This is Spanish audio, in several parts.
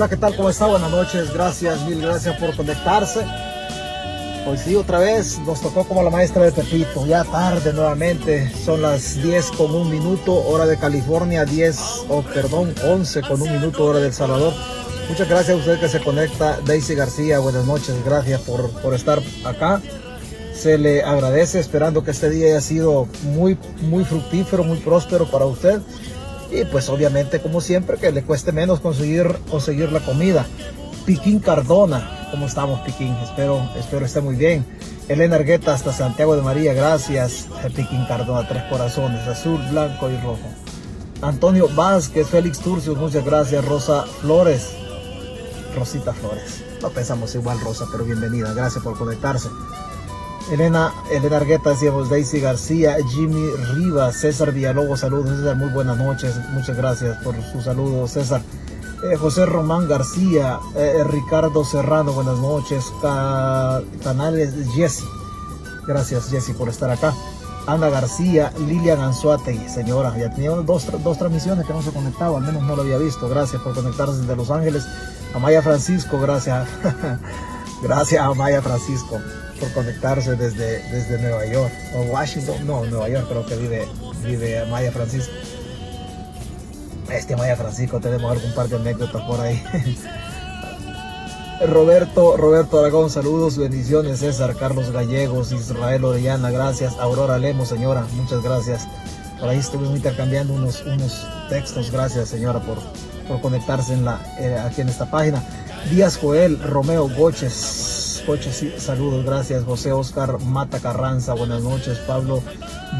Hola, ¿qué tal? ¿Cómo está? Buenas noches. Gracias, mil gracias por conectarse. Hoy sí, otra vez nos tocó como la maestra de Pepito. Ya tarde nuevamente. Son las 10 con un minuto, hora de California. 10, o oh, perdón, 11 con un minuto, hora de El Salvador. Muchas gracias a usted que se conecta. Daisy García, buenas noches. Gracias por, por estar acá. Se le agradece esperando que este día haya sido muy, muy fructífero, muy próspero para usted. Y pues obviamente, como siempre, que le cueste menos conseguir, conseguir la comida. Piquín Cardona, ¿cómo estamos Piquín? Espero, espero esté muy bien. Elena Argueta hasta Santiago de María, gracias. Piquín Cardona, tres corazones, azul, blanco y rojo. Antonio Vázquez, Félix Turcios, muchas gracias. Rosa Flores, Rosita Flores. No pensamos igual, Rosa, pero bienvenida. Gracias por conectarse. Elena, Elena Argueta, decíamos Daisy García, Jimmy Rivas, César Villalobos, saludos. Muy buenas noches. Muchas gracias por sus saludos, César. Eh, José Román García, eh, eh, Ricardo Serrano, buenas noches. canales Jesse. Gracias, Jesse, por estar acá. Ana García, Lilian Anzuate, señora, ya tenía dos, dos transmisiones que no se conectaba, al menos no lo había visto. Gracias por conectarse desde Los Ángeles. Amaya Francisco, gracias. gracias Amaya Francisco por conectarse desde, desde Nueva York. O Washington, no, Nueva York creo que vive, vive Amaya Francisco. Este Amaya Francisco, tenemos algún par de anécdotas por ahí. Roberto, Roberto Aragón, saludos, bendiciones, César, Carlos Gallegos, Israel Orellana, gracias, Aurora Lemos, señora, muchas gracias. Por ahí estuvimos intercambiando unos, unos textos, gracias señora por, por conectarse en la, eh, aquí en esta página. Díaz Joel, Romeo Goches, Goches, saludos, gracias. José Oscar Mata Carranza, buenas noches. Pablo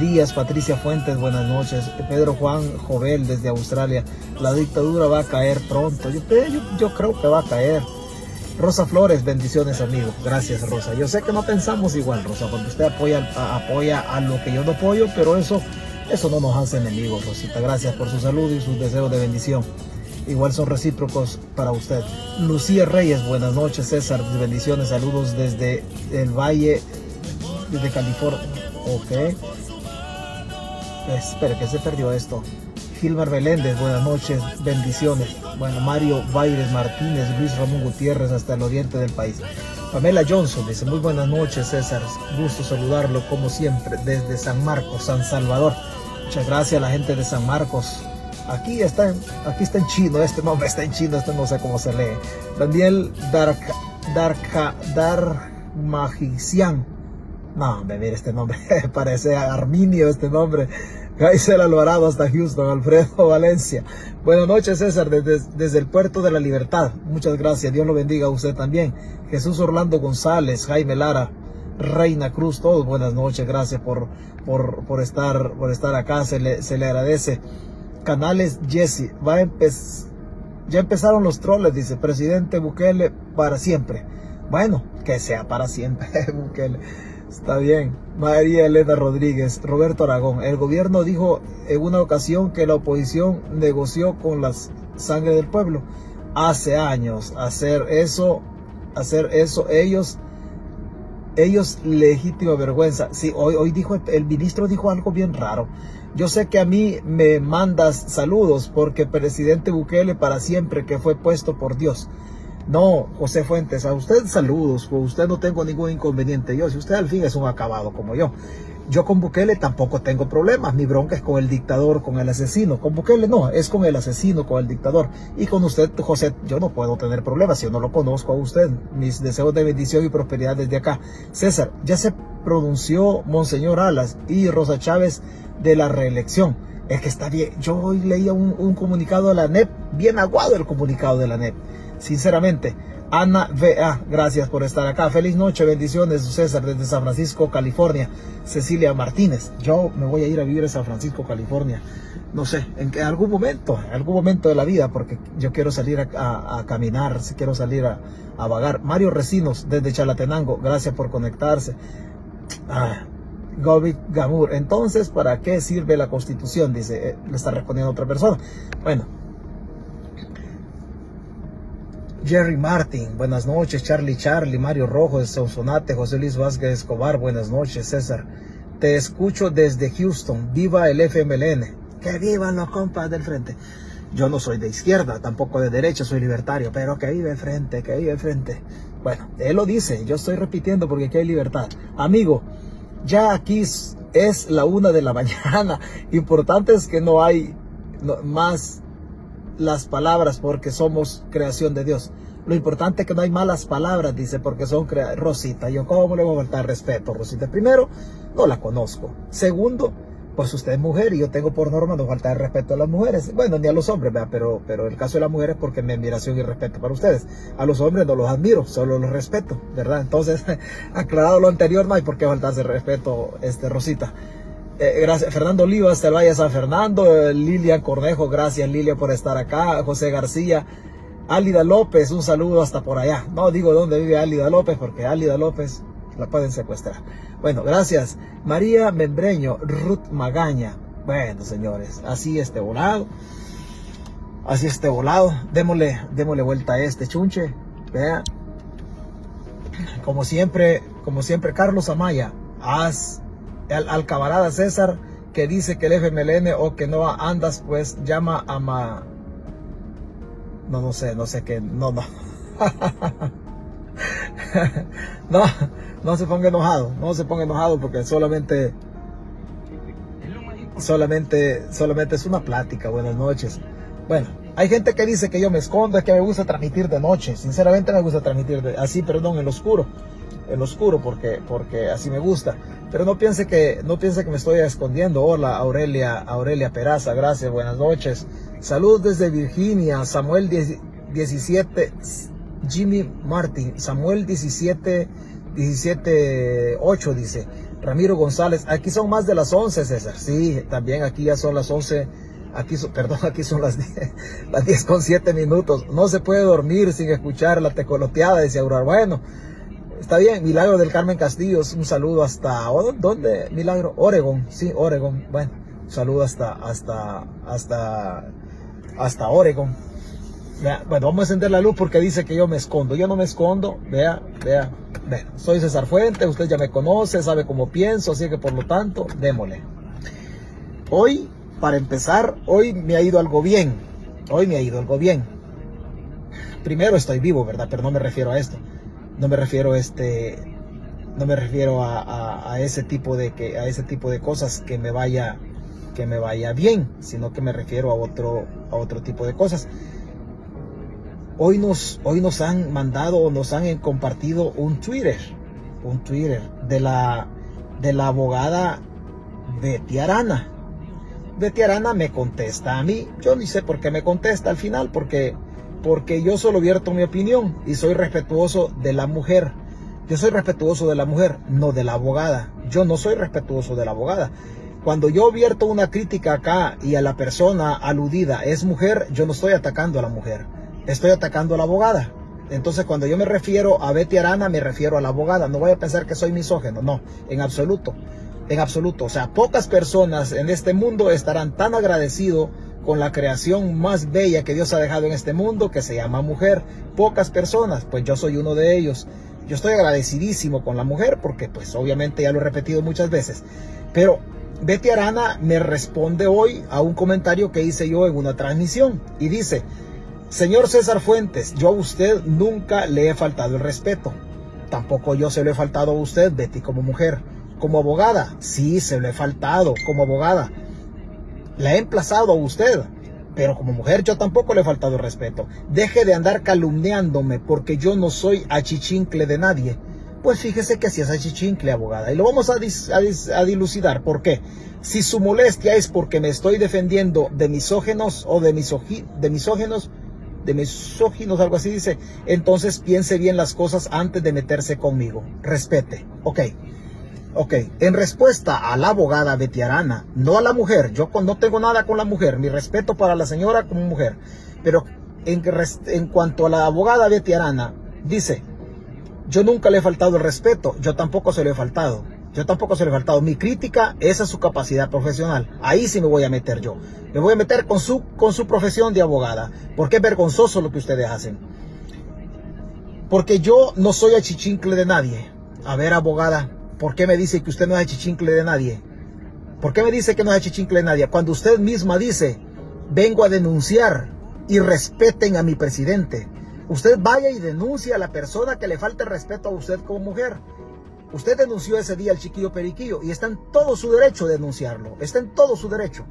Díaz, Patricia Fuentes, buenas noches. Pedro Juan Jovel desde Australia, la dictadura va a caer pronto. Yo, yo, creo que va a caer. Rosa Flores, bendiciones amigo. Gracias Rosa. Yo sé que no pensamos igual Rosa, porque usted apoya, apoya a lo que yo no apoyo, pero eso, eso no nos hace enemigos Rosita. Gracias por su salud y sus deseos de bendición igual son recíprocos para usted. Lucía Reyes, buenas noches, César, bendiciones, saludos desde el Valle de California. Ok. Espera, que se perdió esto. Gilmar Beléndez, buenas noches, bendiciones. Bueno, Mario Baires Martínez, Luis Ramón Gutiérrez, hasta el oriente del país. Pamela Johnson dice, muy buenas noches, César. Gusto saludarlo como siempre desde San Marcos, San Salvador. Muchas gracias a la gente de San Marcos. Aquí está, en, aquí está en chino, este nombre está en chino, este no sé cómo se lee. Daniel Dark, Dark, Dark Magician. No, me mire este nombre, parece Arminio este nombre. Gaisel Alvarado hasta Houston, Alfredo Valencia. Buenas noches, César, desde, desde, el puerto de la Libertad. Muchas gracias, Dios lo bendiga a usted también. Jesús Orlando González, Jaime Lara, Reina Cruz, todos buenas noches, gracias por, por, por, estar, por estar acá, se le, se le agradece. Canales Jesse, va a ya empezaron los troles, dice presidente Bukele para siempre. Bueno, que sea para siempre, Bukele. Está bien. María Elena Rodríguez, Roberto Aragón. El gobierno dijo en una ocasión que la oposición negoció con la sangre del pueblo. Hace años hacer eso, hacer eso, ellos, ellos legítima vergüenza. Sí, hoy, hoy dijo, el ministro dijo algo bien raro. Yo sé que a mí me mandas saludos porque presidente Bukele para siempre que fue puesto por Dios. No, José Fuentes, a usted saludos, con usted no tengo ningún inconveniente. Yo, si usted al fin es un acabado como yo. Yo con Bukele tampoco tengo problemas. Mi bronca es con el dictador, con el asesino. Con Bukele no, es con el asesino, con el dictador. Y con usted, José, yo no puedo tener problemas. Yo no lo conozco a usted, mis deseos de bendición y prosperidad desde acá. César, ya se pronunció Monseñor Alas y Rosa Chávez de la reelección. Es que está bien. Yo hoy leía un, comunicado de la NEP, bien aguado el comunicado de la NEP. Sinceramente, Ana V.A., gracias por estar acá. Feliz noche, bendiciones, César, desde San Francisco, California. Cecilia Martínez, yo me voy a ir a vivir a San Francisco, California. No sé, en algún momento, en algún momento de la vida, porque yo quiero salir a, caminar, quiero salir a, vagar. Mario Recinos, desde Chalatenango, gracias por conectarse. Ah, Gobi Gamur, entonces, ¿para qué sirve la constitución? Dice, eh, le está respondiendo otra persona. Bueno, Jerry Martin, buenas noches. Charlie Charlie, Mario Rojo de Sonsonate, José Luis Vázquez Escobar, buenas noches. César, te escucho desde Houston. Viva el FMLN. Que vivan los compas del frente. Yo no soy de izquierda, tampoco de derecha, soy libertario, pero que vive el frente, que vive el frente. Bueno, él lo dice, yo estoy repitiendo porque aquí hay libertad. Amigo, ya aquí es la una de la mañana. Importante es que no hay más las palabras porque somos creación de Dios. Lo importante es que no hay malas palabras, dice, porque son Rosita. Yo, ¿cómo le voy a faltar respeto, Rosita? Primero, no la conozco. Segundo, pues usted es mujer y yo tengo por norma no faltar respeto a las mujeres. Bueno, ni a los hombres, pero, pero el caso de las mujeres porque mi admiración y respeto para ustedes. A los hombres no los admiro, solo los respeto, ¿verdad? Entonces, aclarado lo anterior, no hay por qué faltarse respeto, este, Rosita. Eh, gracias, Fernando Oliva, hasta el Valle San Fernando, eh, Lilia Cornejo, gracias Lilia por estar acá, José García, Álida López, un saludo hasta por allá. No digo dónde vive Álida López, porque Álida López la pueden secuestrar. Bueno, gracias. María Membreño, Ruth Magaña. Bueno, señores, así este volado. Así este volado. Démosle, démosle vuelta a este chunche. Vea. Como siempre, como siempre, Carlos Amaya, haz al, camarada César que dice que el FMLN o que no andas, pues llama a ma... No, no sé, no sé qué, no, no. no, no se ponga enojado, no se ponga enojado porque solamente, solamente, solamente es una plática, buenas noches. Bueno, hay gente que dice que yo me escondo, es que me gusta transmitir de noche, sinceramente me gusta transmitir de, así, perdón, en lo oscuro en oscuro porque, porque así me gusta. Pero no piense que, no piense que me estoy escondiendo. Hola Aurelia, Aurelia Peraza, gracias, buenas noches. Salud desde Virginia, Samuel 17, Jimmy Martin, Samuel 17, 17, 8 dice. Ramiro González, aquí son más de las 11, César. Sí, también aquí ya son las 11. Aquí, perdón, aquí son las 10, las 10 con 7 minutos. No se puede dormir sin escuchar la tecoloteada, dice Aurora. Bueno, Está bien, Milagro del Carmen Castillos, un saludo hasta, ¿dónde? Milagro, Oregon, sí, Oregon, bueno, un saludo hasta, hasta, hasta, hasta Oregon. bueno, vamos a encender la luz porque dice que yo me escondo. Yo no me escondo, vea, vea, vea. Soy César Fuente, usted ya me conoce, sabe cómo pienso, así que por lo tanto, démosle. Hoy, para empezar, hoy me ha ido algo bien. Hoy me ha ido algo bien. Primero estoy vivo, ¿verdad? Pero no me refiero a esto no me refiero este no me refiero a, ese tipo de que a ese tipo de cosas que me vaya que me vaya bien sino que me refiero a otro a otro tipo de cosas. Hoy nos hoy nos han mandado o nos han compartido un Twitter un Twitter de la de la abogada Betty Arana. Betty Arana me contesta a mí. Yo ni sé por qué me contesta al final porque porque yo solo vierto mi opinión y soy respetuoso de la mujer. Yo soy respetuoso de la mujer, no de la abogada. Yo no soy respetuoso de la abogada. Cuando yo vierto una crítica acá y a la persona aludida es mujer, yo no estoy atacando a la mujer, estoy atacando a la abogada. Entonces cuando yo me refiero a Betty Arana, me refiero a la abogada. No voy a pensar que soy misógeno, no, en absoluto. En absoluto. O sea, pocas personas en este mundo estarán tan agradecidos con la creación más bella que Dios ha dejado en este mundo, que se llama mujer. Pocas personas, pues yo soy uno de ellos. Yo estoy agradecidísimo con la mujer porque pues obviamente ya lo he repetido muchas veces. Pero Betty Arana me responde hoy a un comentario que hice yo en una transmisión y dice, Señor César Fuentes, yo a usted nunca le he faltado el respeto. Tampoco yo se lo he faltado a usted, Betty, como mujer. Como abogada, sí, se lo he faltado como abogada la he emplazado a usted. Pero como mujer yo tampoco le he faltado respeto. Deje de andar calumniándome porque yo no soy achichincle de nadie. Pues fíjese que así es achichincle, abogada. Y lo vamos a, a, dilucidar. ¿Por qué? Si su molestia es porque me estoy defendiendo de misógenos o de, de misógenos, de misóginos, algo así dice, entonces piense bien las cosas antes de meterse conmigo. Respete. Ok. Ok, en respuesta a la abogada Betiarana, no a la mujer, yo no tengo nada con la mujer, mi respeto para la señora como mujer, pero en, en cuanto a la abogada Betiarana, dice, yo nunca le he faltado el respeto, yo tampoco se lo he faltado. Yo tampoco se le he faltado. Mi crítica es a su capacidad profesional. Ahí sí me voy a meter yo. Me voy a meter con su, con su profesión de abogada. Porque es vergonzoso lo que ustedes hacen. Porque yo no soy achichincle de nadie. A ver, abogada, ¿por qué me dice que usted no es achichincle de nadie? ¿Por qué me dice que no es achichincle de nadie? Cuando usted misma dice, vengo a denunciar y respeten a mi presidente. Usted vaya y denuncie a la persona que le falte respeto a usted como mujer. Usted denunció ese día al chiquillo periquillo y está en todo su derecho de denunciarlo. Está en todo su derecho.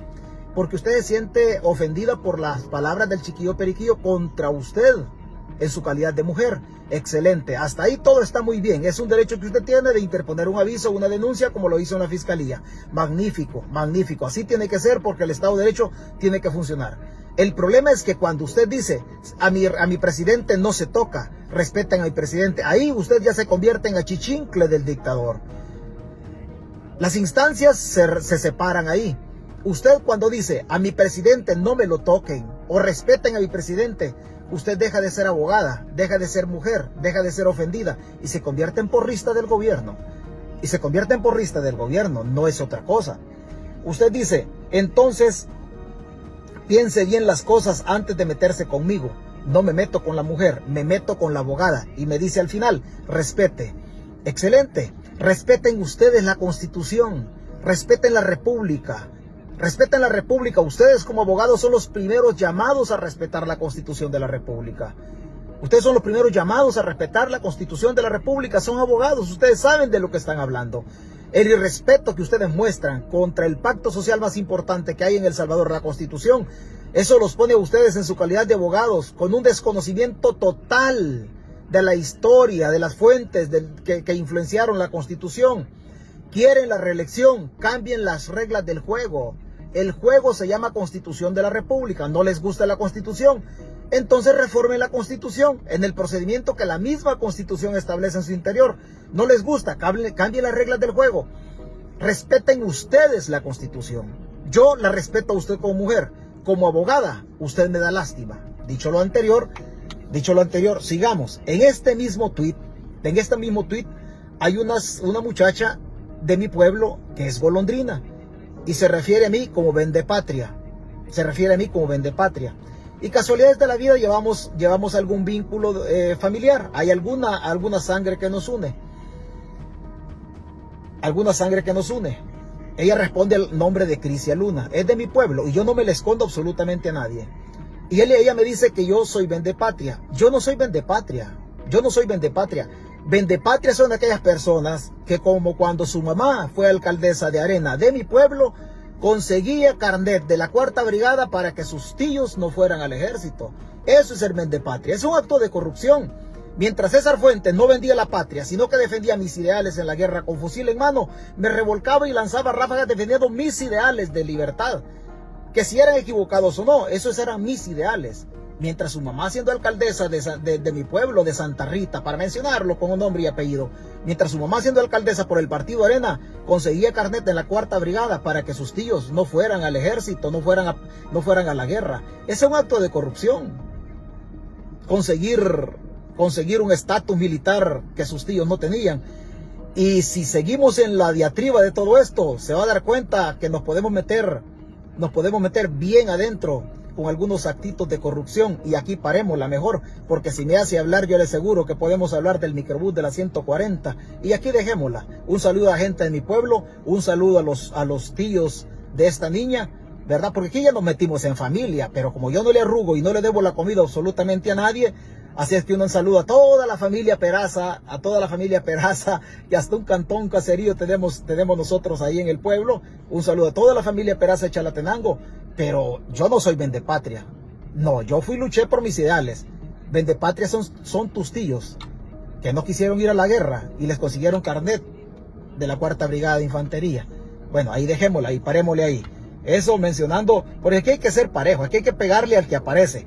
Porque usted se siente ofendida por las palabras del chiquillo periquillo contra usted en su calidad de mujer. Excelente. Hasta ahí todo está muy bien. Es un derecho que usted tiene de interponer un aviso, una denuncia, como lo hizo en la fiscalía. Magnífico, magnífico. Así tiene que ser porque el Estado de Derecho tiene que funcionar. El problema es que cuando usted dice, a mi, a mi presidente no se toca, respeten a mi presidente, ahí usted ya se convierte en achichincle del dictador. Las instancias se, se separan ahí. Usted cuando dice, a mi presidente no me lo toquen o respeten a mi presidente, usted deja de ser abogada, deja de ser mujer, deja de ser ofendida y se convierte en porrista del gobierno. Y se convierte en porrista del gobierno, no es otra cosa. Usted dice, entonces Piense bien las cosas antes de meterse conmigo. No me meto con la mujer, me meto con la abogada. Y me dice al final, respete. Excelente. Respeten ustedes la constitución. Respeten la república. Respeten la república. Ustedes como abogados son los primeros llamados a respetar la constitución de la república. Ustedes son los primeros llamados a respetar la constitución de la república. Son abogados. Ustedes saben de lo que están hablando. El irrespeto que ustedes muestran contra el pacto social más importante que hay en El Salvador, la Constitución, eso los pone a ustedes en su calidad de abogados con un desconocimiento total de la historia, de las fuentes que, que influenciaron la Constitución. Quieren la reelección, cambien las reglas del juego. El juego se llama Constitución de la República. ¿No les gusta la Constitución? entonces reformen la constitución en el procedimiento que la misma constitución establece en su interior. No les gusta, cambien las reglas del juego. Respeten ustedes la constitución. Yo la respeto a usted como mujer. Como abogada, usted me da lástima. Dicho lo anterior, dicho lo anterior, sigamos. En este mismo tweet, en este mismo tweet, hay una muchacha de mi pueblo que es golondrina y se refiere a mí como vende patria. Se refiere a mí como vende patria. Y casualidades de la vida llevamos, llevamos algún vínculo eh, familiar. Hay alguna, alguna sangre que nos une. Alguna sangre que nos une. Ella responde al nombre de Crisia Luna. Es de mi pueblo y yo no me le escondo absolutamente a nadie. Y él, ella me dice que yo soy vendepatria. Yo no soy vendepatria. Yo no soy vendepatria. Vendepatria son aquellas personas que como cuando su mamá fue alcaldesa de Arena de mi pueblo, conseguía carnet de la cuarta brigada para que sus tíos no fueran al ejército. Eso es ser patria. Es un acto de corrupción. Mientras César Fuentes no vendía la patria, sino que defendía mis ideales en la guerra con fusil en mano, me revolcaba y lanzaba ráfagas defendiendo mis ideales de libertad. Que si eran equivocados o no, esos eran mis ideales mientras su mamá siendo alcaldesa de, mi pueblo, de Santa Rita, para mencionarlo con un nombre y apellido, mientras su mamá siendo alcaldesa por el partido Arena, conseguía carnet en la cuarta brigada para que sus tíos no fueran al ejército, no fueran a, no fueran a la guerra. Ese es un acto de corrupción. Conseguir, conseguir un estatus militar que sus tíos no tenían. Y si seguimos en la diatriba de todo esto, se va a dar cuenta que nos podemos meter, nos podemos meter bien adentro con algunos actitos de corrupción y aquí paremos la mejor, porque si me hace hablar yo le aseguro que podemos hablar del microbús de la 140 y aquí dejémosla. Un saludo a gente de mi pueblo, un saludo a los, a los tíos de esta niña, ¿verdad? Porque aquí ya nos metimos en familia, pero como yo no le arrugo y no le debo la comida absolutamente a nadie, Así es que un saludo a toda la familia Peraza, a toda la familia Peraza y hasta un cantón caserío tenemos, tenemos nosotros ahí en el pueblo. Un saludo a toda la familia Peraza de Chalatenango. Pero yo no soy vendepatria. No, yo fui luché por mis ideales. Vendepatria son, son tus tíos que no quisieron ir a la guerra y les consiguieron carnet de la cuarta brigada de infantería. Bueno, ahí dejémosla y parémosle ahí. Eso mencionando, porque aquí hay que ser parejo, aquí hay que pegarle al que aparece.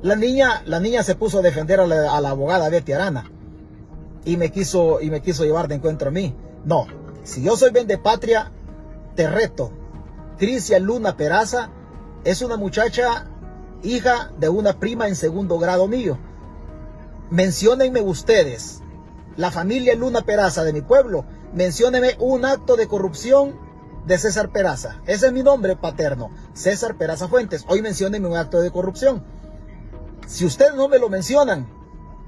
La niña, la niña se puso a defender a la, abogada Betty Arana y me quiso y me quiso llevar de encuentro a mí. No, si yo soy vende patria, te reto. Crisia Luna Peraza es una muchacha hija de una prima en segundo grado mío. Menciónenme ustedes, la familia Luna Peraza de mi pueblo, menciónenme un acto de corrupción de César Peraza. Ese es mi nombre paterno, César Peraza Fuentes. Hoy menciónenme un acto de corrupción. Si ustedes no me lo mencionan,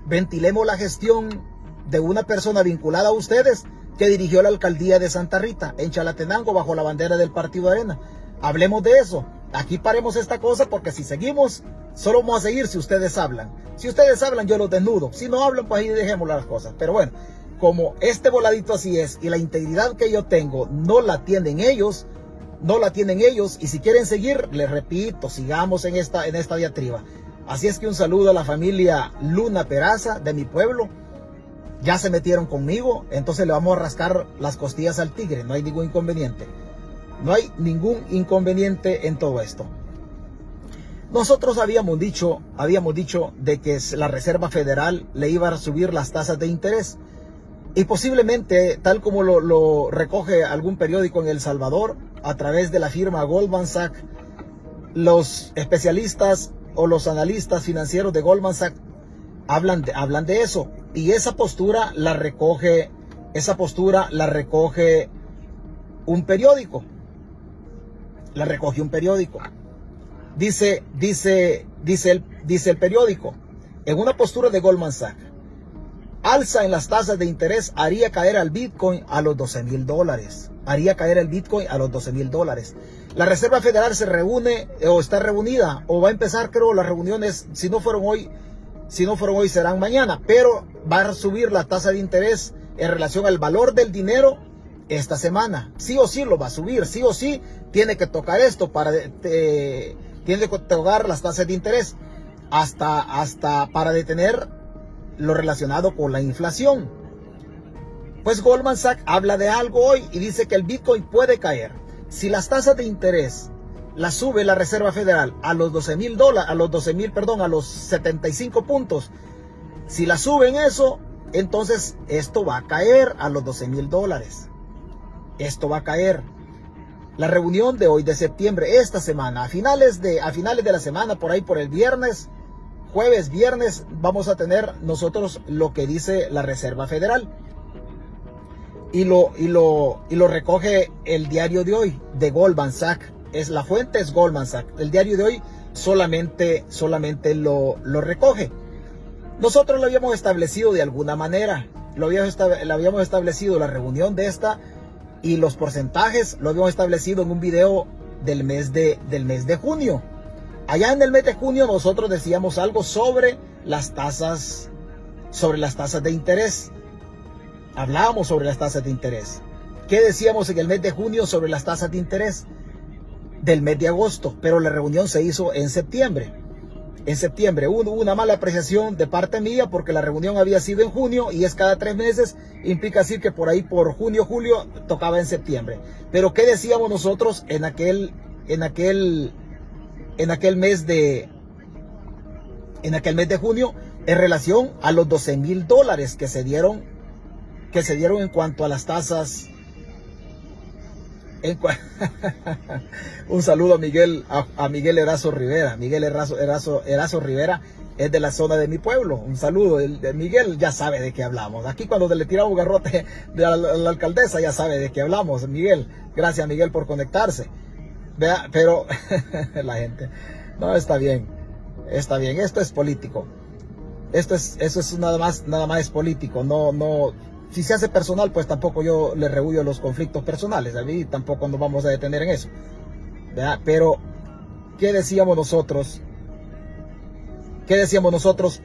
ventilemos la gestión de una persona vinculada a ustedes que dirigió la alcaldía de Santa Rita en Chalatenango bajo la bandera del Partido Arena. Hablemos de eso. Aquí paremos esta cosa porque si seguimos, solo vamos a seguir si ustedes hablan. Si ustedes hablan, yo los desnudo. Si no hablan, pues ahí dejemos las cosas. Pero bueno, como este voladito así es y la integridad que yo tengo no la tienen ellos, no la tienen ellos y si quieren seguir, les repito, sigamos en esta, en esta diatriba. Así es que un saludo a la familia Luna Peraza de mi pueblo. Ya se metieron conmigo, entonces le vamos a rascar las costillas al tigre, no hay ningún inconveniente. No hay ningún inconveniente en todo esto. Nosotros habíamos dicho, habíamos dicho de que la Reserva Federal le iba a subir las tasas de interés. Y posiblemente, tal como lo, recoge algún periódico en El Salvador, a través de la firma Goldman Sachs, los especialistas o los analistas financieros de Goldman Sachs hablan de, hablan de eso. Y esa postura la recoge, esa postura la recoge un periódico. La recoge un periódico. Dice, dice, dice el, dice el periódico, en una postura de Goldman Sachs, alza en las tasas de interés haría caer al Bitcoin a los 12 mil dólares. Haría caer el Bitcoin a los 12 mil dólares. La Reserva Federal se reúne eh, o está reunida o va a empezar, creo, las reuniones, si no fueron hoy, si no fueron hoy serán mañana, pero va a subir la tasa de interés en relación al valor del dinero esta semana. Sí o sí lo va a subir, sí o sí tiene que tocar esto para, eh, tiene que tocar las tasas de interés hasta, hasta para detener lo relacionado con la inflación. Pues Goldman Sachs habla de algo hoy y dice que el Bitcoin puede caer. Si las tasas de interés las sube la Reserva Federal a los 12 mil dólares, a los 12 mil, perdón, a los 75 puntos, si la suben eso, entonces esto va a caer a los 12 mil dólares. Esto va a caer. La reunión de hoy de septiembre, esta semana, a finales de, a finales de la semana, por ahí por el viernes, jueves, viernes, vamos a tener nosotros lo que dice la Reserva Federal. Y lo, y lo, y lo recoge el diario de hoy de Goldman Sachs. Es la fuente es Goldman Sachs. El diario de hoy solamente, solamente lo, lo recoge. Nosotros lo habíamos establecido de alguna manera. Lo habíamos, lo habíamos establecido la reunión de esta y los porcentajes lo habíamos establecido en un video del mes de, del mes de junio. Allá en el mes de junio nosotros decíamos algo sobre las tasas, sobre las tasas de interés. Hablábamos sobre las tasas de interés. ¿Qué decíamos en el mes de junio sobre las tasas de interés? Del mes de agosto, pero la reunión se hizo en septiembre. En septiembre hubo una mala apreciación de parte mía porque la reunión había sido en junio y es cada tres meses, implica decir que por ahí por junio, julio tocaba en septiembre. Pero ¿qué decíamos nosotros en aquel, en aquel en aquel mes de en aquel mes de junio en relación a los 12 mil dólares que se dieron que se dieron en cuanto a las tasas un saludo a Miguel a, Miguel Erazo Rivera. Miguel Erazo, Erazo, Erazo, Rivera es de la zona de mi pueblo. Un saludo el, Miguel ya sabe de qué hablamos. Aquí cuando le tiramos garrote de la, la alcaldesa ya sabe de qué hablamos Miguel. Gracias Miguel por conectarse. Vea, pero la gente, no está bien, está bien, esto es político. Esto es, eso es nada más, nada más es político, no, no, si se hace personal, pues tampoco yo le rehuyo los conflictos personales, a mí tampoco nos vamos a detener en eso. ¿Vea? Pero, ¿qué decíamos nosotros? ¿Qué decíamos nosotros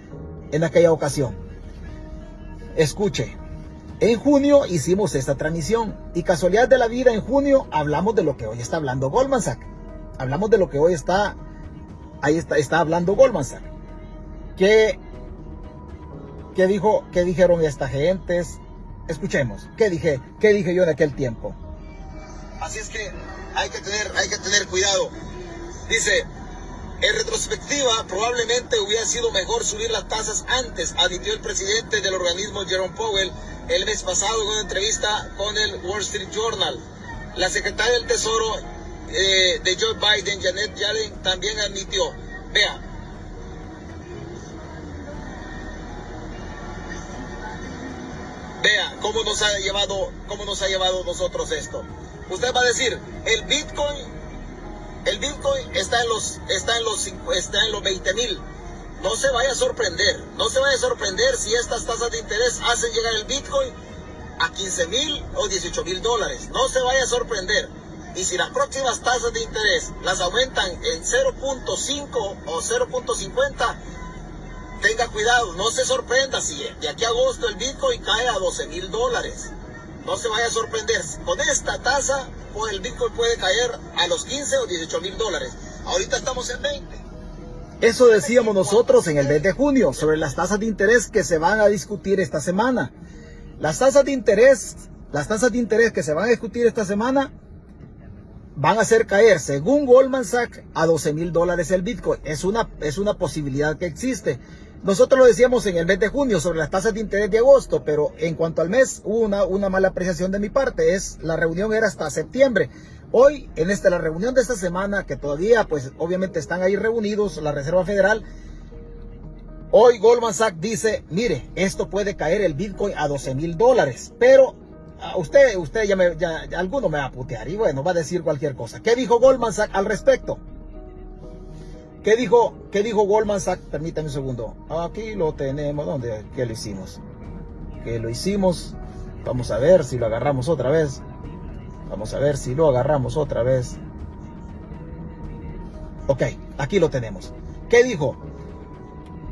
en aquella ocasión? Escuche, en junio hicimos esta transmisión y casualidad de la vida en junio hablamos de lo que hoy está hablando Goldman Sachs. Hablamos de lo que hoy está, ahí está, está hablando Goldman Sachs. ¿Qué, qué dijo, qué dijeron estas gentes? Escuchemos, ¿qué dije, qué dije yo en aquel tiempo? Así es que hay que tener, hay que tener cuidado. Dice, En retrospectiva, probablemente hubiera sido mejor subir las tasas antes, admitió el presidente del organismo Jerome Powell el mes pasado en una entrevista con el Wall Street Journal. La secretaria del Tesoro eh, de Joe Biden, Janet Yellen, también admitió, vea, vea cómo nos ha llevado, cómo nos ha llevado nosotros esto. Usted va a decir, el Bitcoin, el Bitcoin está en los, está en los, está en los 20 mil. No se vaya a sorprender, no se vaya a sorprender si estas tasas de interés hacen llegar el Bitcoin a 15 mil o 18 mil dólares. No se vaya a sorprender. Y si las próximas tasas de interés las aumentan en 0.5 o 0.50, tenga cuidado, no se sorprenda si de aquí a agosto el Bitcoin cae a 12 mil dólares. No se vaya a sorprender. Con esta tasa, el Bitcoin puede caer a los 15 o 18 mil dólares. Ahorita estamos en 20. Eso decíamos nosotros en el mes de junio sobre las tasas de interés que se van a discutir esta semana. Las tasas de interés, las tasas de interés que se van a discutir esta semana van a hacer caer, según Goldman Sachs, a 12 mil dólares el Bitcoin. Es una, es una posibilidad que existe. Nosotros lo decíamos en el mes de junio sobre las tasas de interés de agosto, pero en cuanto al mes hubo una, mala apreciación de mi parte. Es, la reunión era hasta septiembre. Hoy, en esta, la reunión de esta semana, que todavía, pues, obviamente están ahí reunidos, la Reserva Federal, hoy Goldman Sachs dice, mire, esto puede caer el Bitcoin a 12 mil dólares, pero usted, usted ya me, ya, alguno me va a putear y bueno, va a decir cualquier cosa. ¿Qué dijo Goldman Sachs al respecto? ¿Qué dijo, qué dijo Goldman Sachs? Permítame un segundo. Aquí lo tenemos. ¿Dónde? ¿Qué lo hicimos? ¿Qué lo hicimos? Vamos a ver si lo agarramos otra vez. Vamos a ver si lo agarramos otra vez. Ok, aquí lo tenemos. ¿Qué dijo?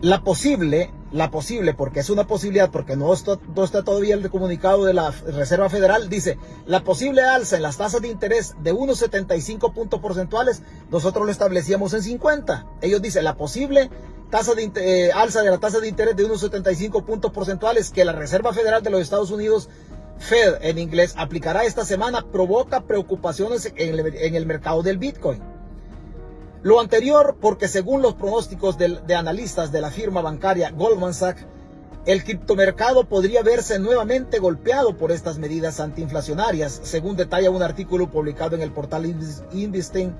La posible la posible, porque es una posibilidad, porque no está, todavía el comunicado de la Reserva Federal, dice, la posible alza en las tasas de interés de unos 75 puntos porcentuales, nosotros lo establecíamos en 50. Ellos dicen, la posible tasa de eh, alza de la tasa de interés de unos 75 puntos porcentuales que la Reserva Federal de los Estados Unidos Fed en inglés aplicará esta semana provoca preocupaciones en el mercado del Bitcoin. Lo anterior porque según los pronósticos de, analistas de la firma bancaria Goldman Sachs, el criptomercado podría verse nuevamente golpeado por estas medidas antiinflacionarias, según detalla un artículo publicado en el portal Investing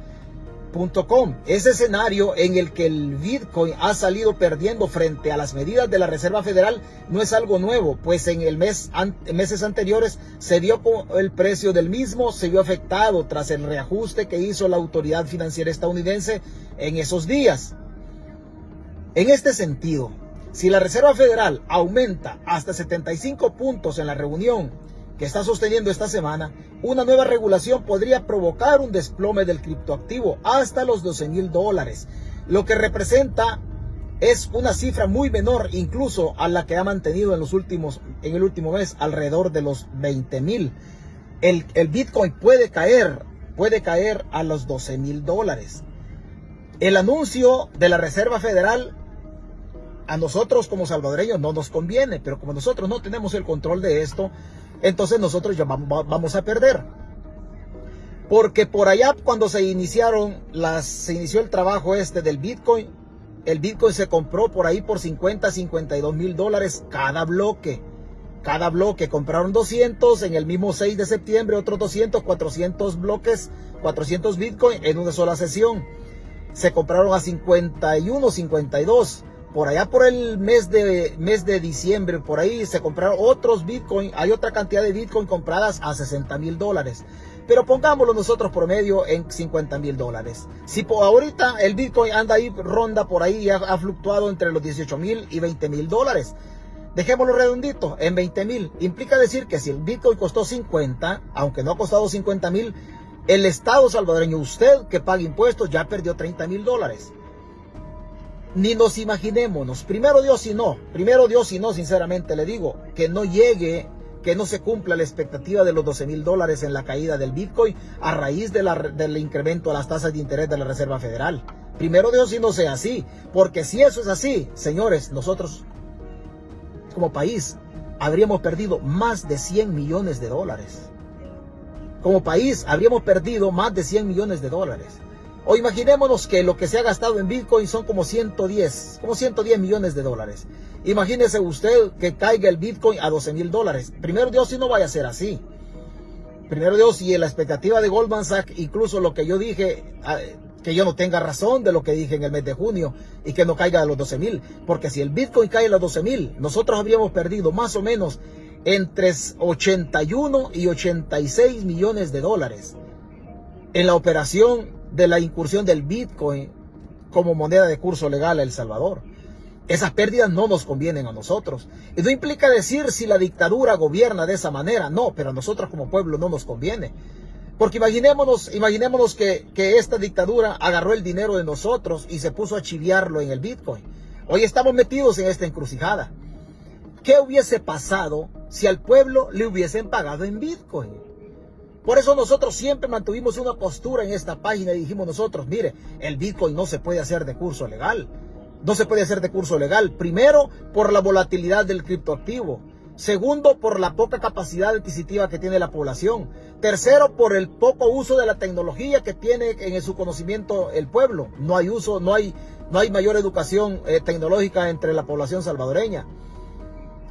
ese escenario en el que el Bitcoin ha salido perdiendo frente a las medidas de la Reserva Federal no es algo nuevo, pues en el mes meses anteriores se dio el precio del mismo se vio afectado tras el reajuste que hizo la autoridad financiera estadounidense en esos días. En este sentido, si la Reserva Federal aumenta hasta 75 puntos en la reunión que está sosteniendo esta semana, una nueva regulación podría provocar un desplome del criptoactivo hasta los 12 mil dólares, lo que representa es una cifra muy menor incluso a la que ha mantenido en los últimos en el último mes alrededor de los 20 mil. El, el, Bitcoin puede caer, puede caer a los 12 mil dólares. El anuncio de la Reserva Federal a nosotros como salvadoreños no nos conviene, pero como nosotros no tenemos el control de esto, entonces nosotros ya vamos a perder. Porque por allá cuando se iniciaron las, se inició el trabajo este del Bitcoin, el Bitcoin se compró por ahí por 50, 52 mil dólares cada bloque. Cada bloque compraron 200 en el mismo 6 de septiembre, otros 200, 400 bloques, 400 Bitcoin en una sola sesión. Se compraron a 51, 52 por allá por el mes de, mes de diciembre, por ahí se compraron otros Bitcoin, hay otra cantidad de Bitcoin compradas a 60 mil dólares. Pero pongámoslo nosotros promedio en 50 mil dólares. Si por ahorita el Bitcoin anda ahí, ronda por ahí y ha, fluctuado entre los 18 mil y 20 mil dólares. Dejémoslo redondito, en 20 mil. Implica decir que si el Bitcoin costó 50, aunque no ha costado 50 mil, el Estado salvadoreño, usted que paga impuestos, ya perdió 30 mil dólares ni nos imaginémonos. Primero Dios y no. Primero Dios y no, sinceramente le digo, que no llegue, que no se cumpla la expectativa de los 12 mil dólares en la caída del Bitcoin a raíz de la, del incremento a las tasas de interés de la Reserva Federal. Primero Dios y no sea así. Porque si eso es así, señores, nosotros como país habríamos perdido más de 100 millones de dólares. Como país habríamos perdido más de 100 millones de dólares. O imaginémonos que lo que se ha gastado en Bitcoin son como 110, como 110 millones de dólares. Imagínese usted que caiga el Bitcoin a 12 mil dólares. Primero Dios, si no vaya a ser así. Primero Dios, y en la expectativa de Goldman Sachs, incluso lo que yo dije, ah, que yo no tenga razón de lo que dije en el mes de junio y que no caiga a los 12 mil. Porque si el Bitcoin cae a los 12 mil, nosotros habríamos perdido más o menos entre 81 y 86 millones de dólares en la operación de la incursión del Bitcoin como moneda de curso legal a El Salvador. Esas pérdidas no nos convienen a nosotros. Y no implica decir si la dictadura gobierna de esa manera, no, pero a nosotros como pueblo no nos conviene. Porque imaginémonos, imaginémonos que, que esta dictadura agarró el dinero de nosotros y se puso a chiviarlo en el Bitcoin. Hoy estamos metidos en esta encrucijada. ¿Qué hubiese pasado si al pueblo le hubiesen pagado en Bitcoin? Por eso nosotros siempre mantuvimos una postura en esta página y dijimos nosotros, mire, el Bitcoin no se puede hacer de curso legal. No se puede hacer de curso legal. Primero, por la volatilidad del criptoactivo. Segundo, por la poca capacidad adquisitiva que tiene la población. Tercero, por el poco uso de la tecnología que tiene en su conocimiento el pueblo. No hay uso, no hay, no hay mayor educación eh, tecnológica entre la población salvadoreña.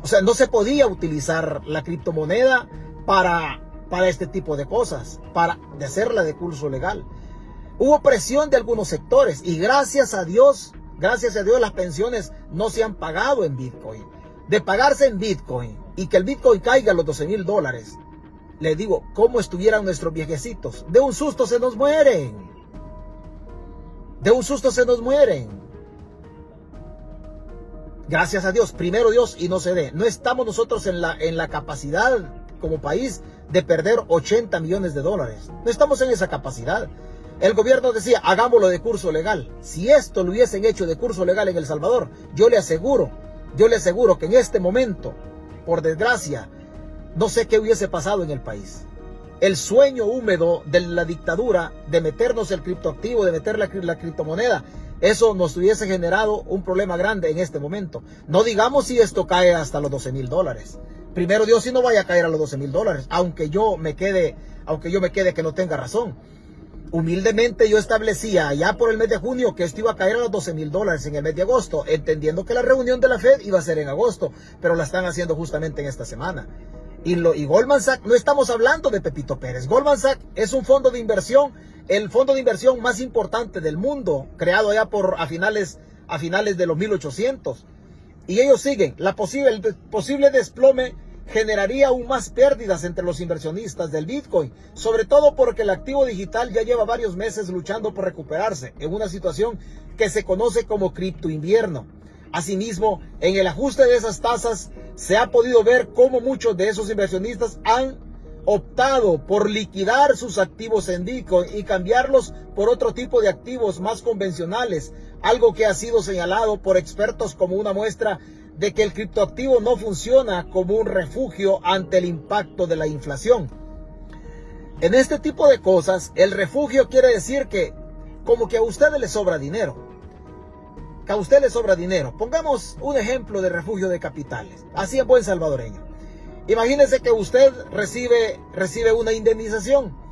O sea, no se podía utilizar la criptomoneda para, para este tipo de cosas, para hacerla de curso legal. Hubo presión de algunos sectores y gracias a Dios, gracias a Dios las pensiones no se han pagado en Bitcoin de pagarse en Bitcoin y que el Bitcoin caiga a los 12 mil dólares, le digo, ¿cómo estuvieran nuestros viejecitos? De un susto se nos mueren. De un susto se nos mueren. Gracias a Dios, primero Dios y no se dé. No estamos nosotros en la, en la capacidad como país de perder 80 millones de dólares. No estamos en esa capacidad. El gobierno decía, hagámoslo de curso legal. Si esto lo hubiesen hecho de curso legal en El Salvador, yo le aseguro yo le aseguro que en este momento, por desgracia, no sé qué hubiese pasado en el país. El sueño húmedo de la dictadura de meternos el criptoactivo, de meter la, criptomoneda, eso nos hubiese generado un problema grande en este momento. No digamos si esto cae hasta los 12 mil dólares. Primero Dios si no vaya a caer a los 12 mil dólares, aunque yo me quede, aunque yo me quede que no tenga razón. Humildemente yo establecía ya por el mes de junio que esto iba a caer a los 12 mil dólares en el mes de agosto, entendiendo que la reunión de la Fed iba a ser en agosto, pero la están haciendo justamente en esta semana. Y, lo, y Goldman Sachs, no estamos hablando de Pepito Pérez, Goldman Sachs es un fondo de inversión, el fondo de inversión más importante del mundo, creado ya por a finales, a finales de los 1800. Y ellos siguen, la posible, el posible desplome generaría aún más pérdidas entre los inversionistas del Bitcoin, sobre todo porque el activo digital ya lleva varios meses luchando por recuperarse en una situación que se conoce como cripto invierno. Asimismo, en el ajuste de esas tasas se ha podido ver cómo muchos de esos inversionistas han optado por liquidar sus activos en Bitcoin y cambiarlos por otro tipo de activos más convencionales, algo que ha sido señalado por expertos como una muestra de que el criptoactivo no funciona como un refugio ante el impacto de la inflación. En este tipo de cosas, el refugio quiere decir que como que a usted le sobra dinero. Que a usted le sobra dinero. Pongamos un ejemplo de refugio de capitales. Así en buen salvadoreño. Imagínese que usted recibe, recibe una indemnización.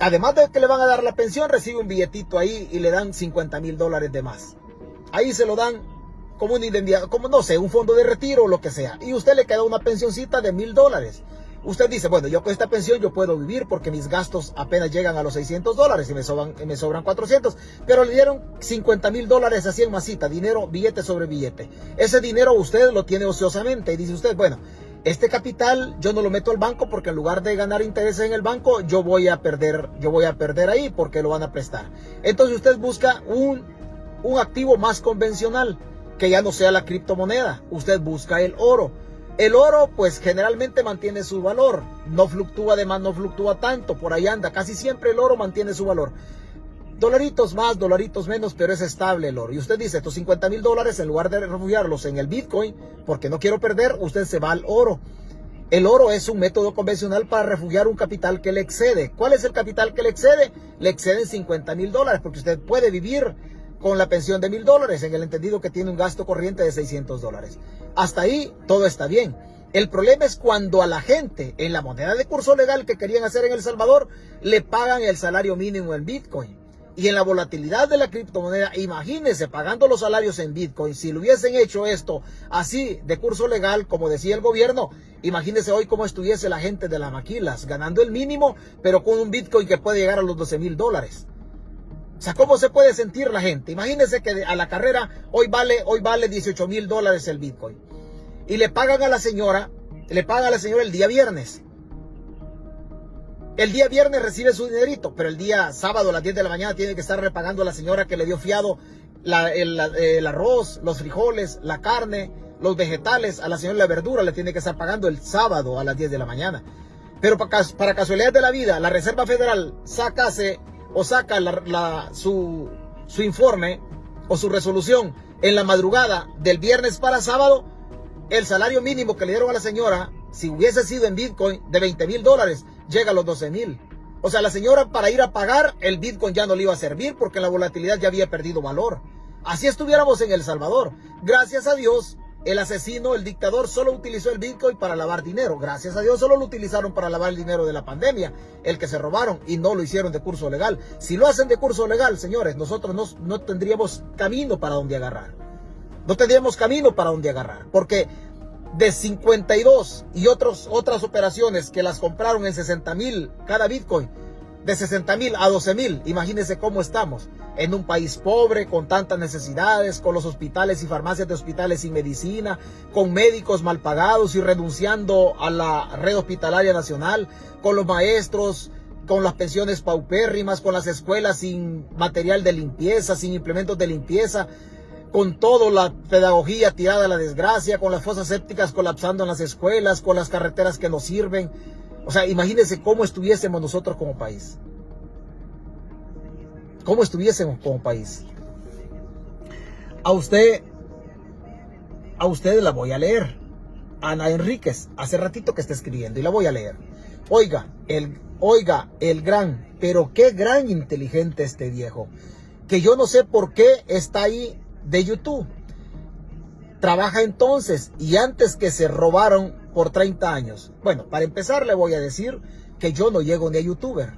Además de que le van a dar la pensión, recibe un billetito ahí y le dan 50 mil dólares de más. Ahí se lo dan como una indemnidad, como no sé, un fondo de retiro o lo que sea. Y usted le queda una pensioncita de mil dólares. Usted dice, bueno, yo con esta pensión yo puedo vivir porque mis gastos apenas llegan a los 600 dólares y me sobran, me sobran 400. Pero le dieron 50 mil dólares así en masita, dinero, billete sobre billete. Ese dinero usted lo tiene ociosamente y dice usted, bueno, este capital yo no lo meto al banco porque en lugar de ganar intereses en el banco, yo voy a perder, yo voy a perder ahí porque lo van a prestar. Entonces usted busca un, un activo más convencional que ya no sea la criptomoneda. Usted busca el oro. El oro pues generalmente mantiene su valor. No fluctúa de más, no fluctúa tanto. Por ahí anda. Casi siempre el oro mantiene su valor. Dolaritos más, dolaritos menos, pero es estable el oro. Y usted dice, estos 50 mil dólares, en lugar de refugiarlos en el Bitcoin, porque no quiero perder, usted se va al oro. El oro es un método convencional para refugiar un capital que le excede. ¿Cuál es el capital que le excede? Le exceden 50 mil dólares, porque usted puede vivir con la pensión de mil dólares, en el entendido que tiene un gasto corriente de 600 dólares. Hasta ahí todo está bien. El problema es cuando a la gente en la moneda de curso legal que querían hacer en El Salvador le pagan el salario mínimo en Bitcoin. Y en la volatilidad de la criptomoneda, imagínense pagando los salarios en Bitcoin, si lo hubiesen hecho esto así de curso legal, como decía el gobierno, imagínense hoy cómo estuviese la gente de las maquilas, ganando el mínimo, pero con un Bitcoin que puede llegar a los 12 mil dólares. O sea, ¿cómo se puede sentir la gente? Imagínense que a la carrera hoy vale, hoy vale 18 mil dólares el Bitcoin. Y le pagan a la señora, le pagan a la señora el día viernes. El día viernes recibe su dinerito, pero el día sábado a las 10 de la mañana tiene que estar repagando a la señora que le dio fiado el, arroz, los frijoles, la carne, los vegetales. A la señora la verdura le tiene que estar pagando el sábado a las 10 de la mañana. Pero para, para casualidad de la vida, la Reserva Federal sacase o saca su, su informe o su resolución en la madrugada del viernes para sábado, el salario mínimo que le dieron a la señora, si hubiese sido en Bitcoin de 20 mil dólares, llega a los 12 mil. O sea, la señora para ir a pagar, el Bitcoin ya no le iba a servir porque la volatilidad ya había perdido valor. Así estuviéramos en El Salvador. Gracias a Dios, el asesino, el dictador, solo utilizó el Bitcoin para lavar dinero. Gracias a Dios, solo lo utilizaron para lavar el dinero de la pandemia, el que se robaron y no lo hicieron de curso legal. Si lo hacen de curso legal, señores, nosotros no, no tendríamos camino para donde agarrar. No tendríamos camino para donde agarrar. Porque de 52 y otros, otras operaciones que las compraron en 60 mil cada Bitcoin, de 60 mil a 12 mil, imagínense cómo estamos, en un país pobre, con tantas necesidades, con los hospitales y farmacias de hospitales sin medicina, con médicos mal pagados y renunciando a la red hospitalaria nacional, con los maestros con las pensiones paupérrimas, con las escuelas sin material de limpieza, sin implementos de limpieza, con toda la pedagogía tirada a la desgracia, con las fosas sépticas colapsando en las escuelas, con las carreteras que no sirven. O sea, imagínense cómo estuviésemos nosotros como país. Cómo estuviésemos como país. A usted, a usted la voy a leer. Ana Enríquez, hace ratito que está escribiendo y la voy a leer. Oiga, el, oiga, el gran, pero qué gran inteligente este viejo. Que yo no sé por qué está ahí de YouTube. Trabaja entonces y antes que se robaron por 30 años. Bueno, para empezar le voy a decir que yo no llego ni a youtuber.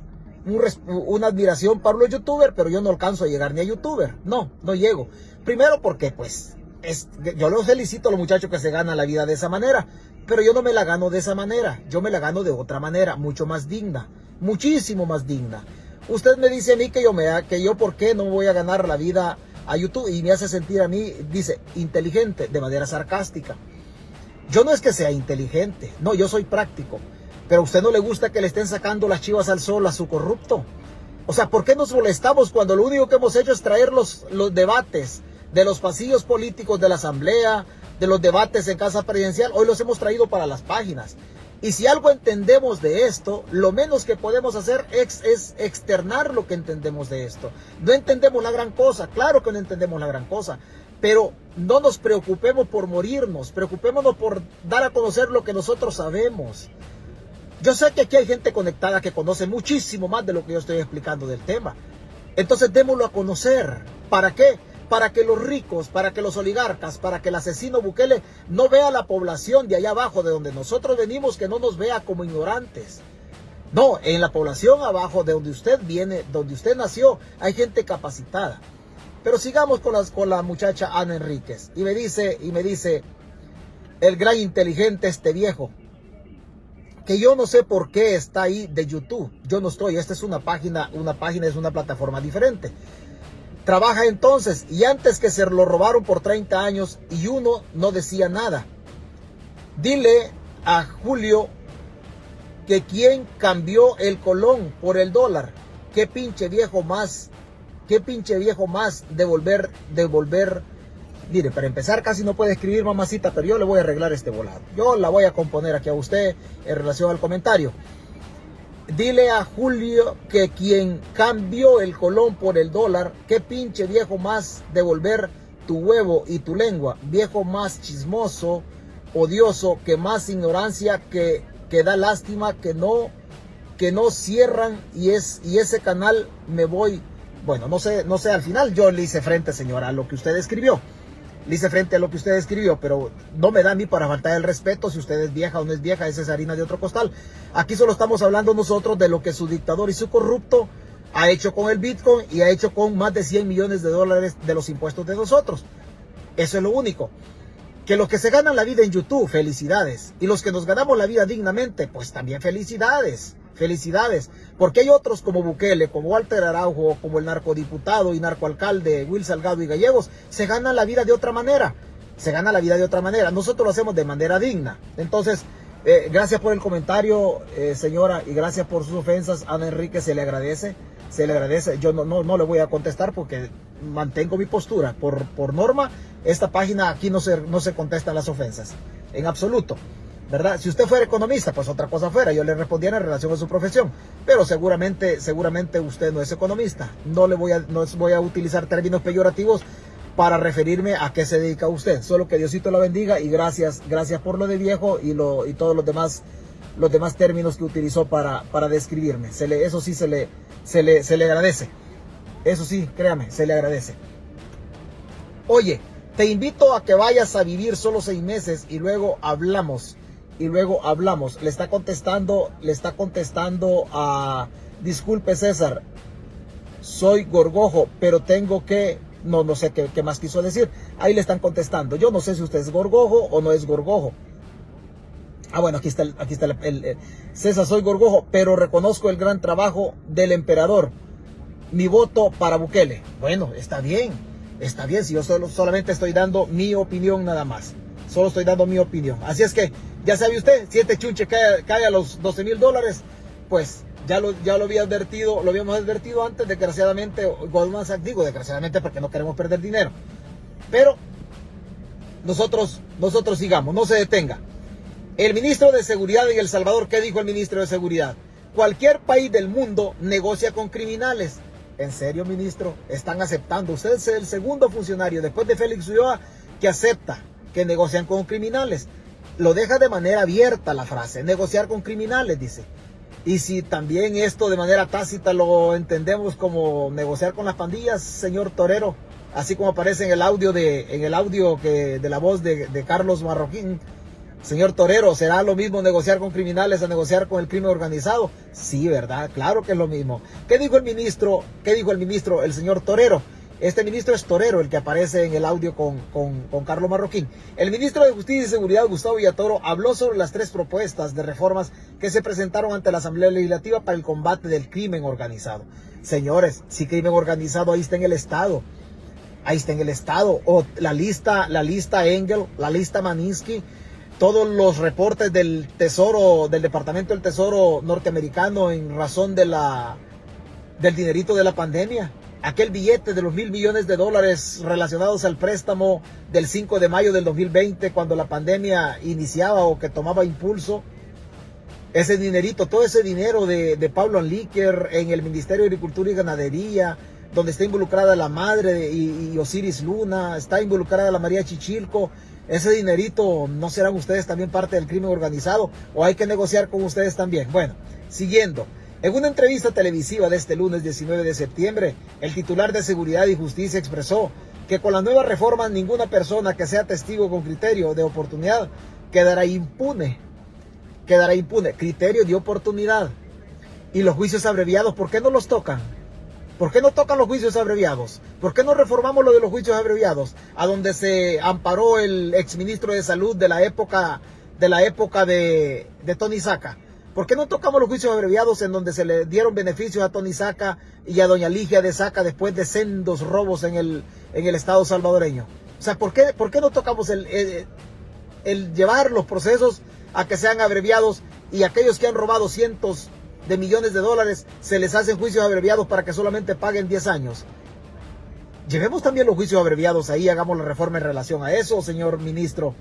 una admiración para los youtubers, pero yo no alcanzo a llegar ni a youtuber. No, no llego. Primero porque pues es, yo los felicito a los muchachos que se ganan la vida de esa manera, pero yo no me la gano de esa manera. Yo me la gano de otra manera, mucho más digna, muchísimo más digna. Usted me dice a mí que yo me que yo por qué no voy a ganar la vida a YouTube y me hace sentir a mí, dice, inteligente de manera sarcástica. Yo no es que sea inteligente, no, yo soy práctico. Pero a usted no le gusta que le estén sacando las chivas al sol a su corrupto. O sea, ¿por qué nos molestamos cuando lo único que hemos hecho es traer los, los debates de los pasillos políticos de la asamblea, de los debates en casa presidencial? Hoy los hemos traído para las páginas. Y si algo entendemos de esto, lo menos que podemos hacer es, externar lo que entendemos de esto. No entendemos la gran cosa, claro que no entendemos la gran cosa, pero no nos preocupemos por morirnos, preocupémonos por dar a conocer lo que nosotros sabemos. Yo sé que aquí hay gente conectada que conoce muchísimo más de lo que yo estoy explicando del tema. Entonces démoslo a conocer. ¿Para qué? Para que los ricos, para que los oligarcas, para que el asesino Bukele no vea a la población de allá abajo, de donde nosotros venimos, que no nos vea como ignorantes. No, en la población abajo, de donde usted viene, donde usted nació, hay gente capacitada. Pero sigamos con, las, con la muchacha Ana Enríquez. Y me dice, y me dice, el gran inteligente este viejo, que yo no sé por qué está ahí de YouTube. Yo no estoy, esta es una página, una página es una plataforma diferente. Trabaja entonces y antes que se lo robaron por 30 años y uno no decía nada. Dile a Julio que quien cambió el colón por el dólar. Qué pinche viejo más, qué pinche viejo más devolver, devolver. Mire, para empezar casi no puede escribir mamacita, pero yo le voy a arreglar este volado. Yo la voy a componer aquí a usted en relación al comentario. Dile a Julio que quien cambió el colón por el dólar, qué pinche viejo más devolver tu huevo y tu lengua, viejo más chismoso, odioso, que más ignorancia, que, que da lástima, que no, que no cierran y es, y ese canal me voy, bueno, no sé, no sé, al final yo le hice frente, señora, a lo que usted escribió le hice frente a lo que usted escribió, pero no me da a mí para faltar el respeto si usted es vieja o no es vieja, esa es harina de otro costal. Aquí solo estamos hablando nosotros de lo que su dictador y su corrupto ha hecho con el Bitcoin y ha hecho con más de 100 millones de dólares de los impuestos de nosotros. Eso es lo único. Que los que se ganan la vida en YouTube, felicidades. Y los que nos ganamos la vida dignamente, pues también felicidades. Felicidades. Porque hay otros como Bukele, como Walter Araujo, como el narcodiputado y narcoalcalde Will Salgado y Gallegos, se ganan la vida de otra manera. Se gana la vida de otra manera. Nosotros lo hacemos de manera digna. Entonces, eh, gracias por el comentario, eh, señora, y gracias por sus ofensas. Ana Enrique se le agradece se le agradece. Yo no, no, no le voy a contestar porque mantengo mi postura. Por, por norma, esta página aquí no se, no se contestan las ofensas. En absoluto. ¿Verdad? Si usted fuera economista, pues otra cosa fuera. Yo le respondiera en relación a su profesión. Pero seguramente, seguramente usted no es economista. No le voy a, no voy a utilizar términos peyorativos para referirme a qué se dedica usted. Solo que Diosito la bendiga y gracias, gracias por lo de viejo y lo, y todos los demás, los demás términos que utilizó para, para describirme. Se le, eso sí se le, se le, se le agradece. Eso sí, créame, se le agradece. Oye, te invito a que vayas a vivir solo seis meses y luego hablamos. Y luego hablamos. Le está contestando, le está contestando a... Disculpe César, soy gorgojo, pero tengo que... No, no sé qué, qué más quiso decir. Ahí le están contestando. Yo no sé si usted es gorgojo o no es gorgojo. Ah, bueno, aquí está, el, aquí está el, César, soy Gorgojo, pero reconozco el gran trabajo del emperador. Mi voto para Bukele. Bueno, está bien, está bien, si yo solo, solamente estoy dando mi opinión nada más. Solo estoy dando mi opinión. Así es que, ya sabe usted, si este chunche cae, a los 12 mil dólares, pues ya lo, ya lo había advertido, lo habíamos advertido antes, desgraciadamente, Goldman Sachs, digo desgraciadamente porque no queremos perder dinero. Pero nosotros, nosotros sigamos, no se detenga. El ministro de Seguridad en El Salvador, ¿qué dijo el ministro de Seguridad? Cualquier país del mundo negocia con criminales. ¿En serio, ministro? Están aceptando. Usted es el segundo funcionario después de Félix Ulloa que acepta que negocian con criminales. Lo deja de manera abierta la frase, negociar con criminales, dice. Y si también esto de manera tácita lo entendemos como negociar con las pandillas, señor Torero, así como aparece en el audio de, en el audio que, de la voz de, de Carlos Marroquín, Señor Torero, ¿será lo mismo negociar con criminales a negociar con el crimen organizado? Sí, ¿verdad? Claro que es lo mismo. ¿Qué dijo el ministro? ¿Qué dijo el ministro, el señor Torero? Este ministro es Torero, el que aparece en el audio con, con, Carlos Marroquín. El ministro de Justicia y Seguridad, Gustavo Villatoro, habló sobre las tres propuestas de reformas que se presentaron ante la Asamblea Legislativa para el combate del crimen organizado. Señores, si crimen organizado ahí está en el Estado. Ahí está en el Estado. O la lista, la lista Engel, la lista Maninsky todos los reportes del Tesoro, del Departamento del Tesoro norteamericano en razón de la, del dinerito de la pandemia. Aquel billete de los mil millones de dólares relacionados al préstamo del 5 de mayo del 2020 cuando la pandemia iniciaba o que tomaba impulso. Ese dinerito, todo ese dinero de, de Pablo Anliker en el Ministerio de Agricultura y Ganadería, donde está involucrada la madre y, y Osiris Luna, está involucrada la María Chichilco, ese dinerito no serán ustedes también parte del crimen organizado o hay que negociar con ustedes también. Bueno, siguiendo. En una entrevista televisiva de este lunes 19 de septiembre, el titular de Seguridad y Justicia expresó que con las nuevas reformas ninguna persona que sea testigo con criterio de oportunidad quedará impune. Quedará impune. Criterio de oportunidad. Y los juicios abreviados, ¿por qué no los tocan? ¿Por qué no tocan los juicios abreviados? ¿Por qué no reformamos lo de los juicios abreviados? A donde se amparó el exministro de Salud de la época de, la época de, Tony Saca. ¿Por qué no tocamos los juicios abreviados en donde se le dieron beneficios a Tony Saca y a doña Ligia de Saca después de sendos robos en el, en el Estado salvadoreño? O sea, ¿por qué, por qué no tocamos el, el llevar los procesos a que sean abreviados y aquellos que han robado cientos de millones de dólares se les hacen juicios abreviados para que solamente paguen 10 años. Llevemos también los juicios abreviados ahí, hagamos la reforma en relación a eso, señor ministro.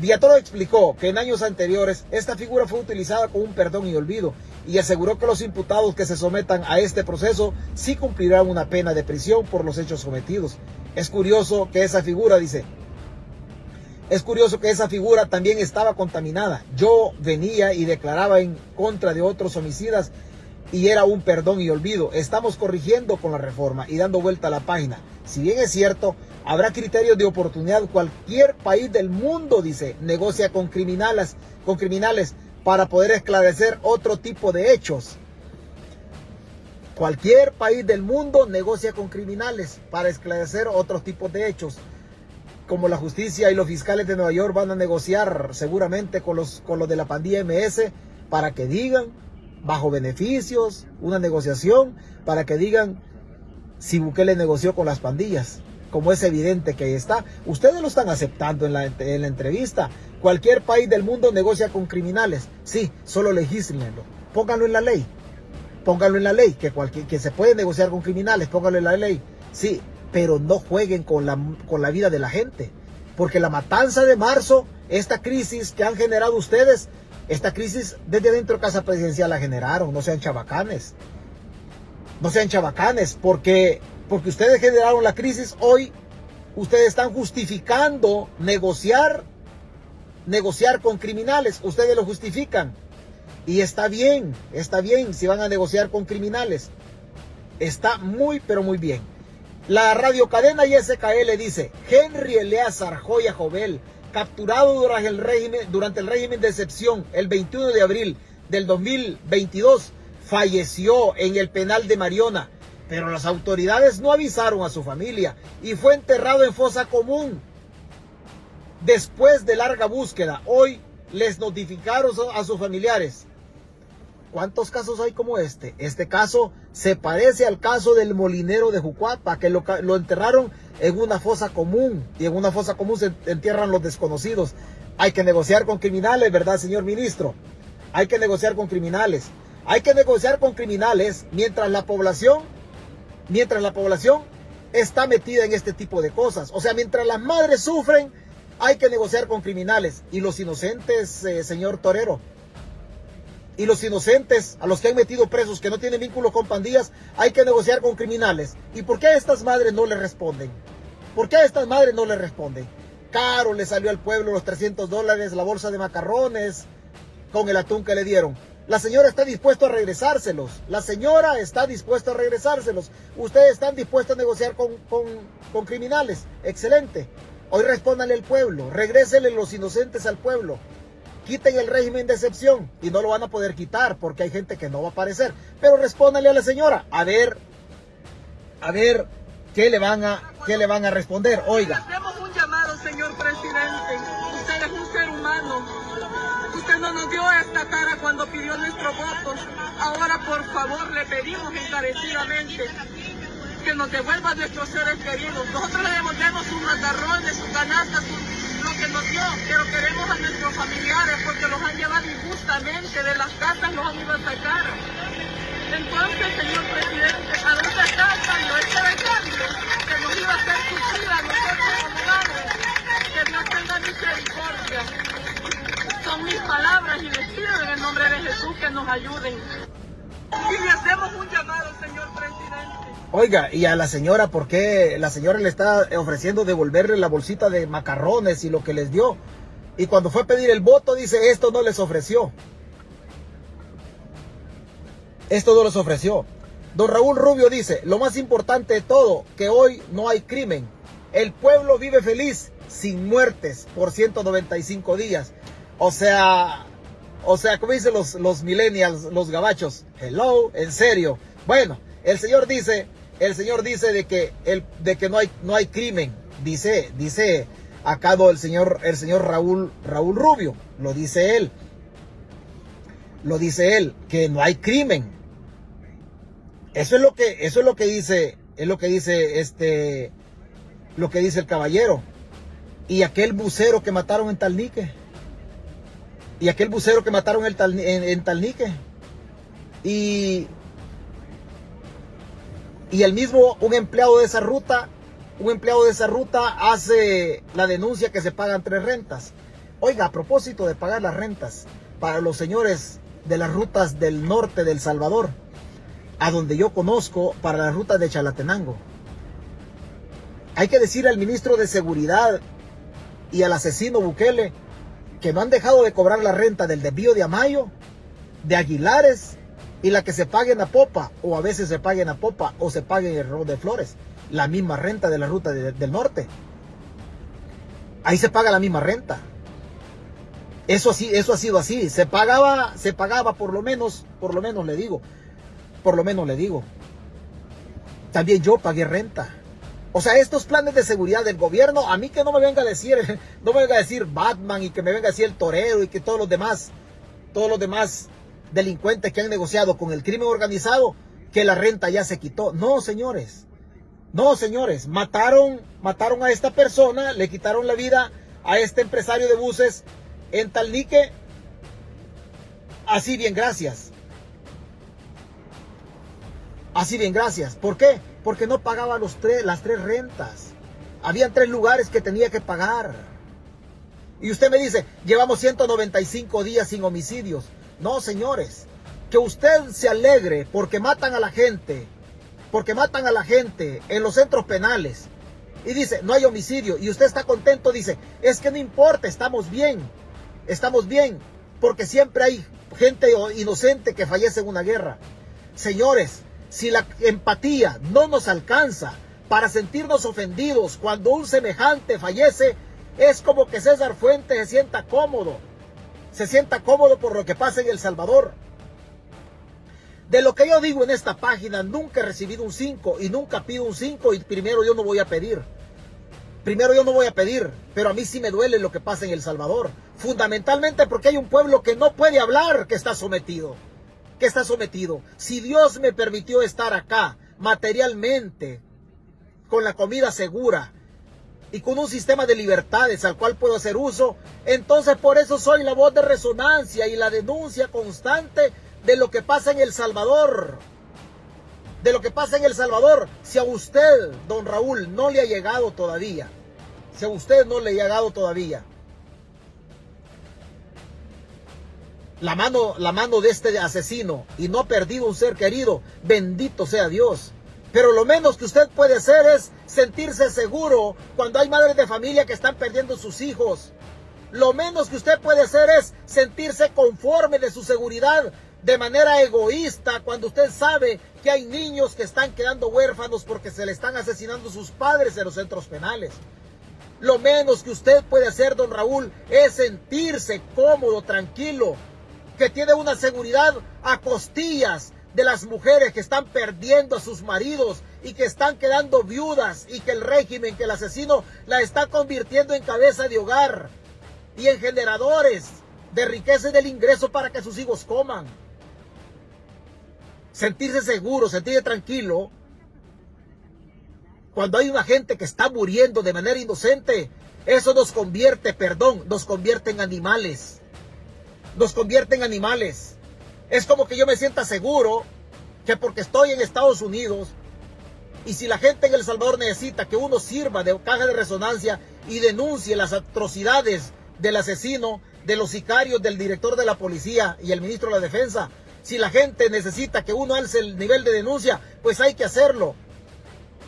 Villatoro explicó que en años anteriores esta figura fue utilizada con un perdón y olvido y aseguró que los imputados que se sometan a este proceso sí cumplirán una pena de prisión por los hechos cometidos. Es curioso que esa figura, dice, es curioso que esa figura también estaba contaminada. Yo venía y declaraba en contra de otros homicidas y era un perdón y olvido. Estamos corrigiendo con la reforma y dando vuelta a la página. Si bien es cierto, habrá criterios de oportunidad. Cualquier país del mundo, dice, negocia con criminales, con criminales para poder esclarecer otro tipo de hechos. Cualquier país del mundo negocia con criminales para esclarecer otros tipos de hechos. Como la justicia y los fiscales de Nueva York van a negociar seguramente con los, con los de la pandilla MS para que digan, bajo beneficios, una negociación, para que digan si Bukele negoció con las pandillas. Como es evidente que ahí está. Ustedes lo están aceptando en la, en la entrevista. Cualquier país del mundo negocia con criminales. Sí, solo legislenlo. Pónganlo en la ley póngalo en la ley, que, cualquier, que se puede negociar con criminales, póngalo en la ley. Sí, pero no jueguen con la, con la vida de la gente. Porque la matanza de marzo, esta crisis que han generado ustedes, esta crisis desde dentro de Casa Presidencial la generaron, no sean chabacanes. No sean chabacanes, porque, porque ustedes generaron la crisis hoy, ustedes están justificando negociar, negociar con criminales, ustedes lo justifican. Y está bien, está bien si van a negociar con criminales. Está muy, pero muy bien. La radiocadena YSKL dice, Henry Eleazar Joya Jovel, capturado durante el, régimen, durante el régimen de excepción el 21 de abril del 2022, falleció en el penal de Mariona, pero las autoridades no avisaron a su familia y fue enterrado en fosa común. Después de larga búsqueda, hoy les notificaron a sus familiares ¿Cuántos casos hay como este? Este caso se parece al caso del molinero de Jucuapa, que lo, enterraron en una fosa común y en una fosa común se entierran los desconocidos. Hay que negociar con criminales, ¿verdad, señor ministro? Hay que negociar con criminales. Hay que negociar con criminales mientras la población, mientras la población está metida en este tipo de cosas. O sea, mientras las madres sufren, hay que negociar con criminales. Y los inocentes, eh, señor Torero, y los inocentes, a los que han metido presos que no tienen vínculos con pandillas, hay que negociar con criminales. ¿Y por qué a estas madres no le responden? ¿Por qué a estas madres no le responden? Caro le salió al pueblo los 300 dólares, la bolsa de macarrones, con el atún que le dieron. La señora está dispuesta a regresárselos. La señora está dispuesta a regresárselos. Ustedes están dispuestos a negociar con, con criminales. Excelente. Hoy respóndanle al pueblo. Regrésenle los inocentes al pueblo quiten el régimen de excepción y no lo van a poder quitar porque hay gente que no va a aparecer. Pero respóndale a la señora, a ver, a ver qué le van a, qué le van a responder. Oiga. Hacemos un llamado, señor presidente. Usted es un ser humano. Usted no nos dio esta cara cuando pidió nuestros votos. Ahora, por favor, le pedimos encarecidamente que nos devuelva a nuestros seres queridos. Nosotros le devolvemos sus macarrones, sus canastas, lo que nos dio, pero queremos a nuestros familiares porque los han llevado injustamente de las casas, los han ido a sacar. Entonces, señor presidente, ¿a dónde está el cambio? Este el cambio que nos iba a hacer sufrir a nosotros como madres. Que Dios tenga misericordia. Son mis palabras y les pido en el nombre de Jesús que nos ayuden. Y le hacemos un llamado, señor presidente. Oiga, y a la señora, ¿por qué la señora le está ofreciendo devolverle la bolsita de macarrones y lo que les dio? Y cuando fue a pedir el voto, dice, esto no les ofreció. Esto no les ofreció. Don Raúl Rubio dice, lo más importante de todo, que hoy no hay crimen. El pueblo vive feliz, sin muertes, por 195 días. O sea, o sea, como dicen los, los millennials, los gabachos, hello, en serio. Bueno, el Señor dice, el Señor dice de que, el, de que no, hay, no hay crimen. Dice, dice acá el señor, el señor Raúl, Raúl Rubio. Lo dice él. Lo dice él, que no hay crimen. Eso es lo que, eso es lo que dice, es lo que dice este, lo que dice el caballero. Y aquel bucero que mataron en Talnique. Y aquel bucero que mataron en, en Talnique. Y y el mismo, un empleado de esa ruta, un empleado de esa ruta hace la denuncia que se pagan tres rentas. Oiga, a propósito de pagar las rentas para los señores de las rutas del norte del Salvador, a donde yo conozco para las rutas de Chalatenango. Hay que decir al ministro de Seguridad y al asesino Bukele que no han dejado de cobrar la renta del desvío de Amayo, de Aguilares y la que se pague en popa o a veces se pague en popa o se pague en el Rodo de Flores, la misma renta de la ruta del norte. Ahí se paga la misma renta. Eso así, eso ha sido así. Se pagaba, se pagaba por lo menos, por lo menos le digo, por lo menos le digo, también yo pagué renta. O sea, estos planes de seguridad del gobierno, a mí que no me venga a decir, no me venga a decir Batman y que me venga a decir el torero y que todos los demás, todos los demás delincuentes que han negociado con el crimen organizado, que la renta ya se quitó. No, señores. No, señores. Mataron, mataron a esta persona, le quitaron la vida a este empresario de buses en Talnique. Así bien, gracias. Así bien, gracias. ¿Por qué? Porque no pagaba los tres, las tres rentas. Habían tres lugares que tenía que pagar. Y usted me dice, llevamos 195 días sin homicidios. No, señores. Que usted se alegre porque matan a la gente, porque matan a la gente en los centros penales. Y dice, no hay homicidio. Y usted está contento, dice, es que no importa, estamos bien. Estamos bien. Porque siempre hay gente inocente que fallece en una guerra. Señores, si la empatía no nos alcanza para sentirnos ofendidos cuando un semejante fallece, es como que César Fuentes se sienta cómodo, se sienta cómodo por lo que pasa en El Salvador. De lo que yo digo en esta página, nunca he recibido un 5 y nunca pido un 5 y primero yo no voy a pedir. Primero yo no voy a pedir, pero a mí sí me duele lo que pasa en El Salvador. Fundamentalmente porque hay un pueblo que no puede hablar, que está sometido que está sometido. Si Dios me permitió estar acá materialmente, con la comida segura y con un sistema de libertades al cual puedo hacer uso, entonces por eso soy la voz de resonancia y la denuncia constante de lo que pasa en El Salvador. De lo que pasa en El Salvador. Si a usted, don Raúl, no le ha llegado todavía, si a usted no le ha llegado todavía, la mano, la mano de este asesino y no ha perdido un ser querido, bendito sea Dios. Pero lo menos que usted puede hacer es sentirse seguro cuando hay madres de familia que están perdiendo sus hijos. Lo menos que usted puede hacer es sentirse conforme de su seguridad de manera egoísta cuando usted sabe que hay niños que están quedando huérfanos porque se le están asesinando sus padres en los centros penales. Lo menos que usted puede hacer, don Raúl, es sentirse cómodo, tranquilo, que tiene una seguridad a costillas de las mujeres que están perdiendo a sus maridos y que están quedando viudas y que el régimen, que el asesino la está convirtiendo en cabeza de hogar y en generadores de riqueza y del ingreso para que sus hijos coman. Sentirse seguro, sentirse tranquilo. Cuando hay una gente que está muriendo de manera inocente, eso nos convierte, perdón, nos convierte en animales nos convierte en animales. Es como que yo me sienta seguro que porque estoy en Estados Unidos y si la gente en El Salvador necesita que uno sirva de caja de resonancia y denuncie las atrocidades del asesino, de los sicarios, del director de la policía y el ministro de la defensa, si la gente necesita que uno alce el nivel de denuncia, pues hay que hacerlo.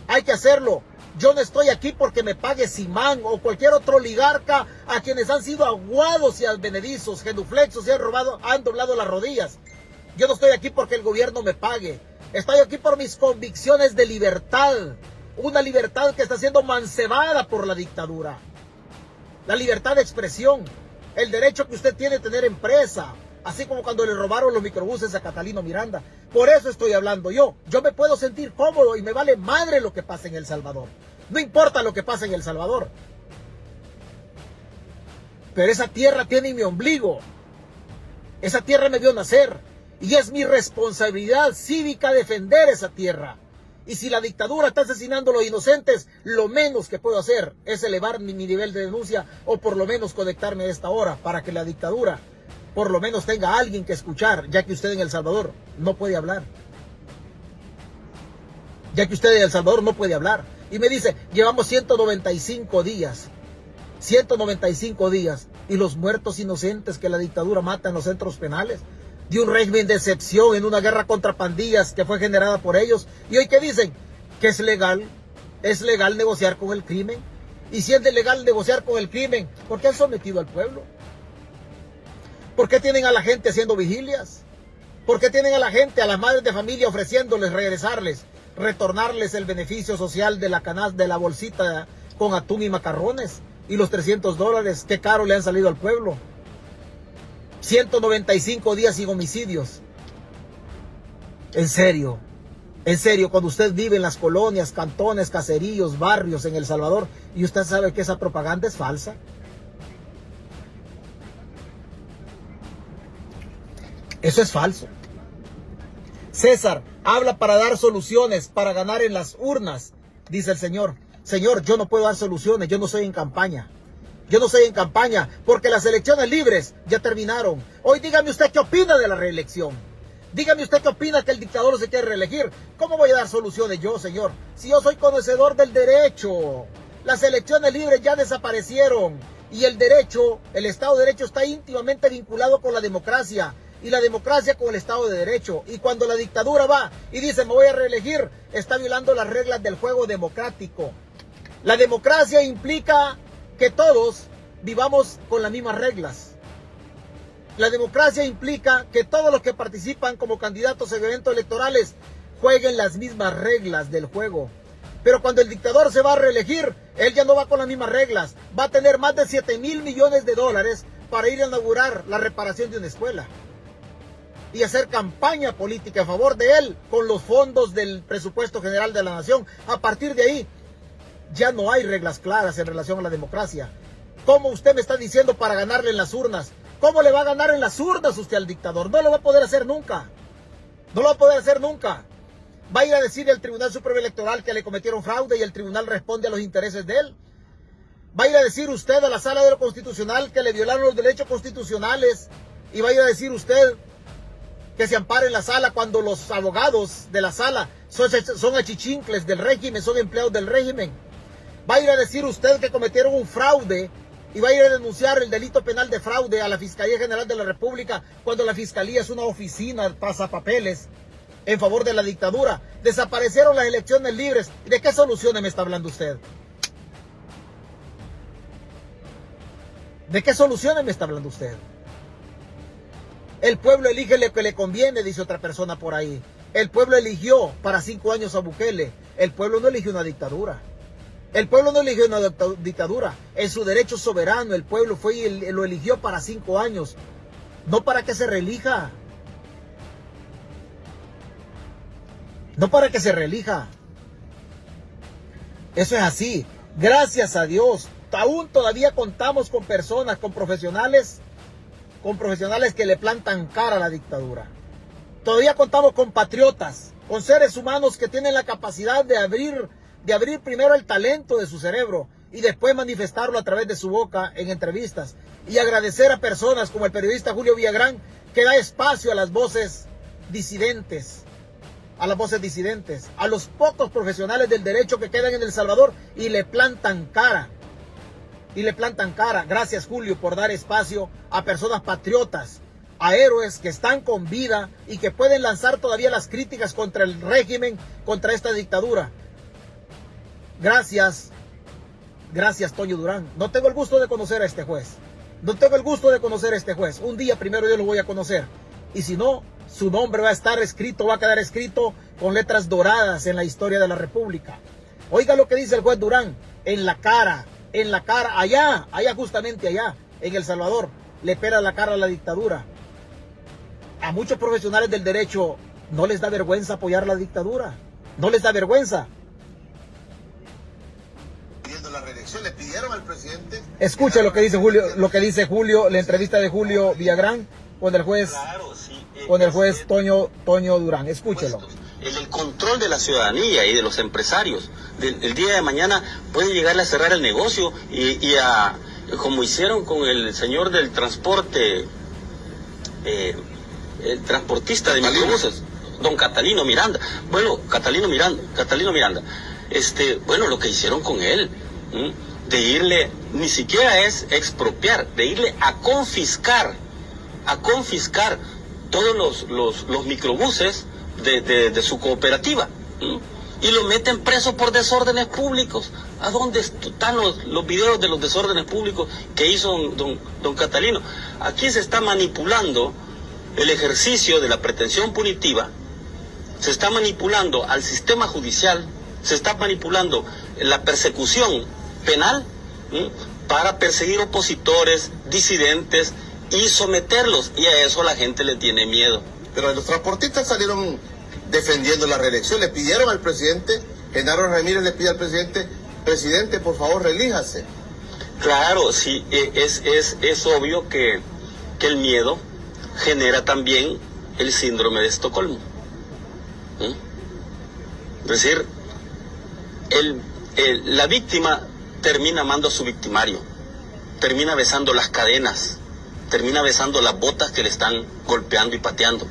Hay que hacerlo. Yo no estoy aquí porque me pague Simán o cualquier otro oligarca a quienes han sido aguados y advenedizos, genuflexos y han robado, han doblado las rodillas. Yo no estoy aquí porque el gobierno me pague. Estoy aquí por mis convicciones de libertad. Una libertad que está siendo mancebada por la dictadura. La libertad de expresión. El derecho que usted tiene a tener empresa. Así como cuando le robaron los microbuses a Catalino Miranda. Por eso estoy hablando yo. Yo me puedo sentir cómodo y me vale madre lo que pasa en El Salvador. No importa lo que pasa en El Salvador. Pero esa tierra tiene mi ombligo. Esa tierra me vio nacer. Y es mi responsabilidad cívica defender esa tierra. Y si la dictadura está asesinando a los inocentes, lo menos que puedo hacer es elevar mi, nivel de denuncia o por lo menos conectarme a esta hora para que la dictadura por lo menos tenga alguien que escuchar, ya que usted en El Salvador no puede hablar. Ya que usted en El Salvador no puede hablar. Y me dice, llevamos 195 días. 195 días. Y los muertos inocentes que la dictadura mata en los centros penales. De un régimen de excepción en una guerra contra pandillas que fue generada por ellos. Y hoy que dicen que es legal. Es legal negociar con el crimen. Y si es legal negociar con el crimen, ¿por qué han sometido al pueblo? ¿Por qué tienen a la gente haciendo vigilias? ¿Por qué tienen a la gente, a las madres de familia ofreciéndoles regresarles, retornarles el beneficio social de la canasta, de la bolsita con atún y macarrones? Y los 300 dólares, qué caro le han salido al pueblo. 195 días sin homicidios. En serio, En serio, cuando usted vive en las colonias, cantones, caseríos, barrios en El Salvador y usted sabe que esa propaganda es falsa. Eso es falso. César habla para dar soluciones, para ganar en las urnas, dice el Señor. Señor, yo no puedo dar soluciones, yo no soy en campaña. Yo no soy en campaña porque las elecciones libres ya terminaron. Hoy dígame usted qué opina de la reelección. Dígame usted qué opina que el dictador se quiere reelegir. ¿Cómo voy a dar soluciones yo, señor? Si yo soy conocedor del derecho. Las elecciones libres ya desaparecieron. Y el derecho, el Estado de Derecho está íntimamente vinculado con la democracia. Y la democracia con el Estado de Derecho. Y cuando la dictadura va y dice me voy a reelegir, está violando las reglas del juego democrático. La democracia implica que todos vivamos con las mismas reglas. La democracia implica que todos los que participan como candidatos en eventos electorales jueguen las mismas reglas del juego. Pero cuando el dictador se va a reelegir, él ya no va con las mismas reglas. Va a tener más de 7 mil millones de dólares para ir a inaugurar la reparación de una escuela. Y hacer campaña política a favor de él con los fondos del presupuesto general de la nación. A partir de ahí, ya no hay reglas claras en relación a la democracia. ¿Cómo usted me está diciendo para ganarle en las urnas? ¿Cómo le va a ganar en las urnas usted al dictador? No lo va a poder hacer nunca. No lo va a poder hacer nunca. Va a ir a decir el Tribunal Supremo Electoral que le cometieron fraude y el tribunal responde a los intereses de él. Va a ir a decir usted a la sala de lo constitucional que le violaron los derechos constitucionales y va a ir a decir usted que se ampare en la sala cuando los abogados de la sala son, son achichincles del régimen, son empleados del régimen. Va a ir a decir usted que cometieron un fraude y va a ir a denunciar el delito penal de fraude a la Fiscalía General de la República cuando la Fiscalía es una oficina pasapapeles en favor de la dictadura. Desaparecieron las elecciones libres. ¿De qué soluciones me está hablando usted? ¿De qué soluciones me está hablando usted? El pueblo elige lo que le conviene, dice otra persona por ahí. El pueblo eligió para cinco años a Bukele. El pueblo no eligió una dictadura. El pueblo no eligió una dictadura. En su derecho soberano, el pueblo fue y lo eligió para cinco años. No para que se relija. No para que se relija. Eso es así. Gracias a Dios. Aún todavía contamos con personas, con profesionales, con profesionales que le plantan cara a la dictadura. Todavía contamos con patriotas, con seres humanos que tienen la capacidad de abrir de abrir primero el talento de su cerebro y después manifestarlo a través de su boca en entrevistas. Y agradecer a personas como el periodista Julio Villagrán que da espacio a las voces disidentes, a las voces disidentes, a los pocos profesionales del derecho que quedan en El Salvador y le plantan cara. Y le plantan cara. Gracias Julio por dar espacio a personas patriotas, a héroes que están con vida y que pueden lanzar todavía las críticas contra el régimen, contra esta dictadura. Gracias, gracias Toño Durán. No tengo el gusto de conocer a este juez. No tengo el gusto de conocer a este juez. Un día primero yo lo voy a conocer. Y si no, su nombre va a estar escrito, va a quedar escrito con letras doradas en la historia de la República. Oiga lo que dice el juez Durán. En la cara, en la cara, allá, allá justamente allá, en El Salvador, le pela la cara a la dictadura. A muchos profesionales del derecho no les da vergüenza apoyar la dictadura. No les da vergüenza. Le pidieron al presidente. Escucha lo que dice Julio, lo que dice Julio, la entrevista de Julio Villagrán con el juez, eh, con el juez Toño, Toño Durán. Escúchelo. El, control de la ciudadanía y de los empresarios. el día de mañana pueden llegarle a cerrar el negocio y, a, como hicieron con el señor del transporte, eh, el transportista de microbuses, don Catalino Miranda. Bueno, Catalino Miranda, Catalino Miranda. Este, bueno, lo que hicieron con él, de irle, ni siquiera es expropiar, de irle a confiscar, a confiscar todos los, los, microbuses de, su cooperativa. Y lo meten preso por desórdenes públicos. ¿A dónde están los, los videos de los desórdenes públicos que hizo don, don Catalino? Aquí se está manipulando el ejercicio de la pretensión punitiva, se está manipulando al sistema judicial, se está manipulando la persecución penal para perseguir opositores, disidentes y someterlos. Y a eso la gente le tiene miedo. Pero los transportistas salieron defendiendo la reelección. Le pidieron al presidente, Genaro Ramírez le pide al presidente, presidente, por favor, relíjase. Claro, sí, e, es, es, es obvio que, que el miedo genera también el síndrome de Estocolmo. Es decir, el, la víctima termina amando a su victimario, termina besando las cadenas, termina besando las botas que le están golpeando y pateando.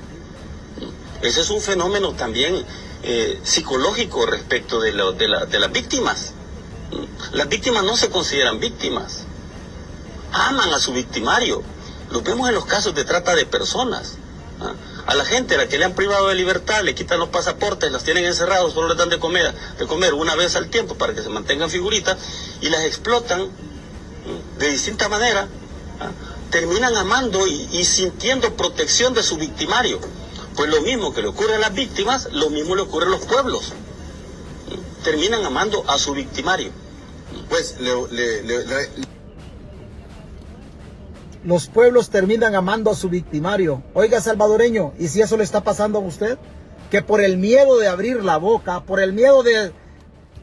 Ese es un fenómeno también eh, psicológico respecto de, de, las víctimas. Las víctimas no se consideran víctimas, aman a su victimario. Lo vemos en los casos de trata de personas. A la gente a la que le han privado de libertad, le quitan los pasaportes, las tienen encerrados, solo les dan de comer, de comer una vez al tiempo para que se mantengan figuritas y las explotan de distinta manera. ¿ah? Terminan amando y, sintiendo protección de su victimario. Pues lo mismo que le ocurre a las víctimas, lo mismo le ocurre a los pueblos. Terminan amando a su victimario. Pues le los pueblos terminan amando a su victimario. Oiga, salvadoreño, ¿y si eso le está pasando a usted? Que por el miedo de abrir la boca, por el miedo de,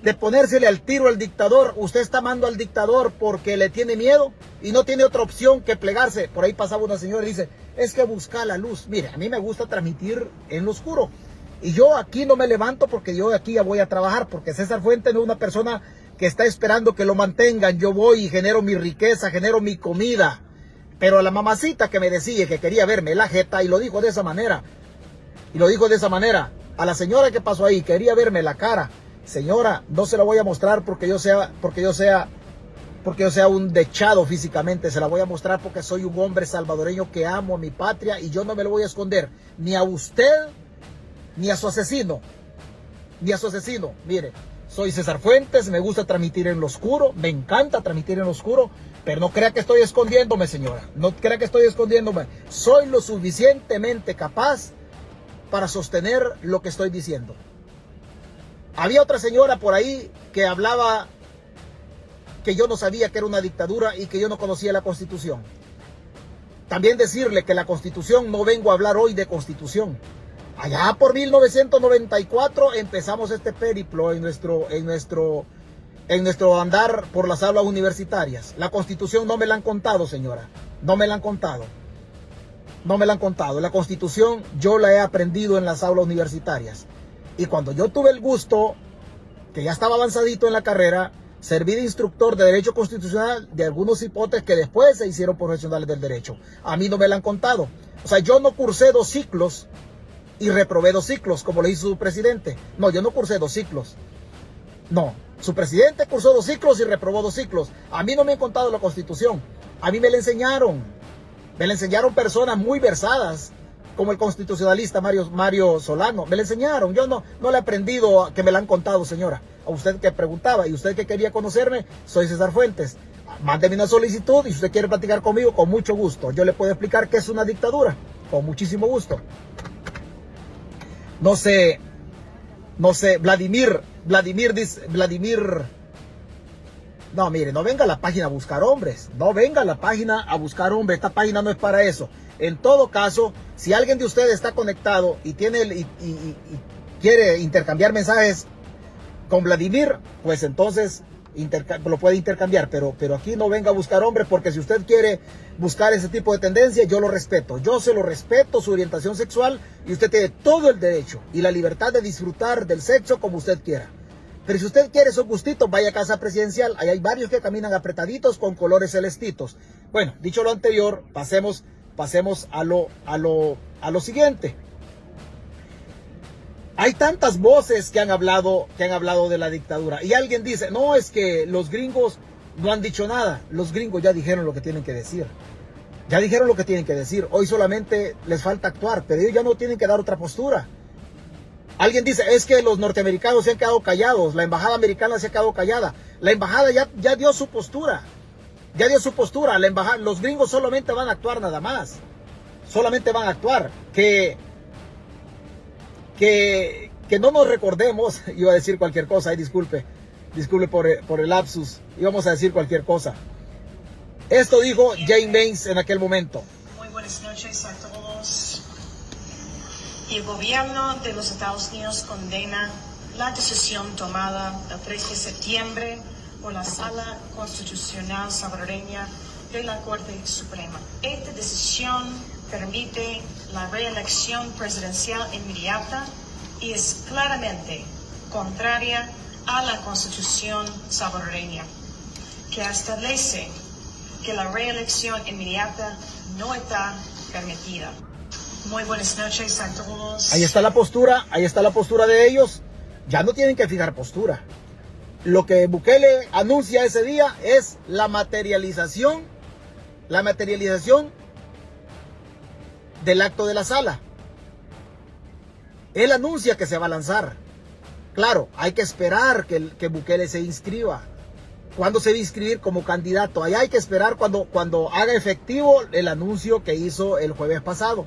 de ponérsele al tiro al dictador, usted está amando al dictador porque le tiene miedo y no tiene otra opción que plegarse. Por ahí pasaba una señora y dice, es que busca la luz. Mire, a mí me gusta transmitir en lo oscuro. Y yo aquí no me levanto porque yo aquí ya voy a trabajar, porque César Fuente no es una persona que está esperando que lo mantengan. Yo voy y genero mi riqueza, genero mi comida. Pero a la mamacita que me decía que quería verme la jeta y lo dijo de esa manera. Y lo dijo de esa manera. A la señora que pasó ahí quería verme la cara. Señora, no se la voy a mostrar porque yo sea, porque yo sea, porque yo sea un dechado físicamente. Se la voy a mostrar porque soy un hombre salvadoreño que amo a mi patria y yo no me lo voy a esconder ni a usted ni a su asesino. Ni a su asesino. Mire, soy César Fuentes, me gusta transmitir en lo oscuro, me encanta transmitir en lo oscuro, pero no crea que estoy escondiéndome, señora. No crea que estoy escondiéndome. Soy lo suficientemente capaz para sostener lo que estoy diciendo. Había otra señora por ahí que hablaba que yo no sabía que era una dictadura y que yo no conocía la constitución. También decirle que la constitución, no vengo a hablar hoy de constitución. Allá por 1994 empezamos este periplo en nuestro, en nuestro en nuestro andar por las aulas universitarias. La constitución no me la han contado, señora. No me la han contado. No me la han contado. La constitución yo la he aprendido en las aulas universitarias. Y cuando yo tuve el gusto, que ya estaba avanzadito en la carrera, serví de instructor de derecho constitucional de algunos hipótesis que después se hicieron profesionales del derecho. A mí no me la han contado. O sea, yo no cursé dos ciclos y reprobé dos ciclos, como le hizo su presidente. No, yo no cursé dos ciclos. No, su presidente cursó dos ciclos y reprobó dos ciclos. A mí no me han contado la constitución. A mí me la enseñaron. Me la enseñaron personas muy versadas, como el constitucionalista Mario, Mario Solano. Me la enseñaron. Yo no, no le he aprendido que me la han contado, señora. A usted que preguntaba y usted que quería conocerme, soy César Fuentes. Mándeme una solicitud y si usted quiere platicar conmigo, con mucho gusto. Yo le puedo explicar qué es una dictadura. Con muchísimo gusto. No sé, no sé, Vladimir Vladimir dice, Vladimir, no, mire, no venga a la página a buscar hombres, no venga a la página a buscar hombres, esta página no es para eso. En todo caso, si alguien de ustedes está conectado y tiene y, quiere intercambiar mensajes con Vladimir, pues entonces lo puede intercambiar, pero, pero aquí no venga a buscar hombres porque si usted quiere buscar ese tipo de tendencia, yo lo respeto. Yo se lo respeto, su orientación sexual, y usted tiene todo el derecho y la libertad de disfrutar del sexo como usted quiera. Pero si usted quiere su gustito, vaya a casa presidencial. Ahí hay varios que caminan apretaditos con colores celestitos. Bueno, dicho lo anterior, pasemos, pasemos a lo, a lo, a lo siguiente. Hay tantas voces que han hablado, que han hablado de la dictadura. Y alguien dice, no, es que los gringos no han dicho nada. Los gringos ya dijeron lo que tienen que decir. Ya dijeron lo que tienen que decir. Hoy solamente les falta actuar, pero ellos ya no tienen que dar otra postura. Alguien dice, es que los norteamericanos se han quedado callados, la embajada americana se ha quedado callada. La embajada ya, ya dio su postura. Ya dio su postura. La embajada, los gringos solamente van a actuar nada más. Solamente van a actuar. Que, que, que no nos recordemos, iba a decir cualquier cosa, ahí disculpe, disculpe por, por el lapsus, íbamos a decir cualquier cosa. Esto dijo Jane Baines en aquel momento. Muy buenas noches a todos. el gobierno de los Estados Unidos condena la decisión tomada el 3 de septiembre por la Sala Constitucional Salvadoreña de la Corte Suprema. Esta decisión permite la reelección presidencial inmediata y es claramente contraria a la Constitución salvadoreña, que establece que la reelección inmediata no está permitida. Muy buenas noches a todos. Ahí está la postura, ahí está la postura de ellos. Ya no tienen que fijar postura. Lo que Bukele anuncia ese día es la materialización, la materialización del acto de la sala. Él anuncia que se va a lanzar. Claro, hay que esperar que, que Bukele se inscriba. ¿Cuándo se va a inscribir como candidato? Ahí hay que esperar cuando, cuando haga efectivo el anuncio que hizo el jueves pasado.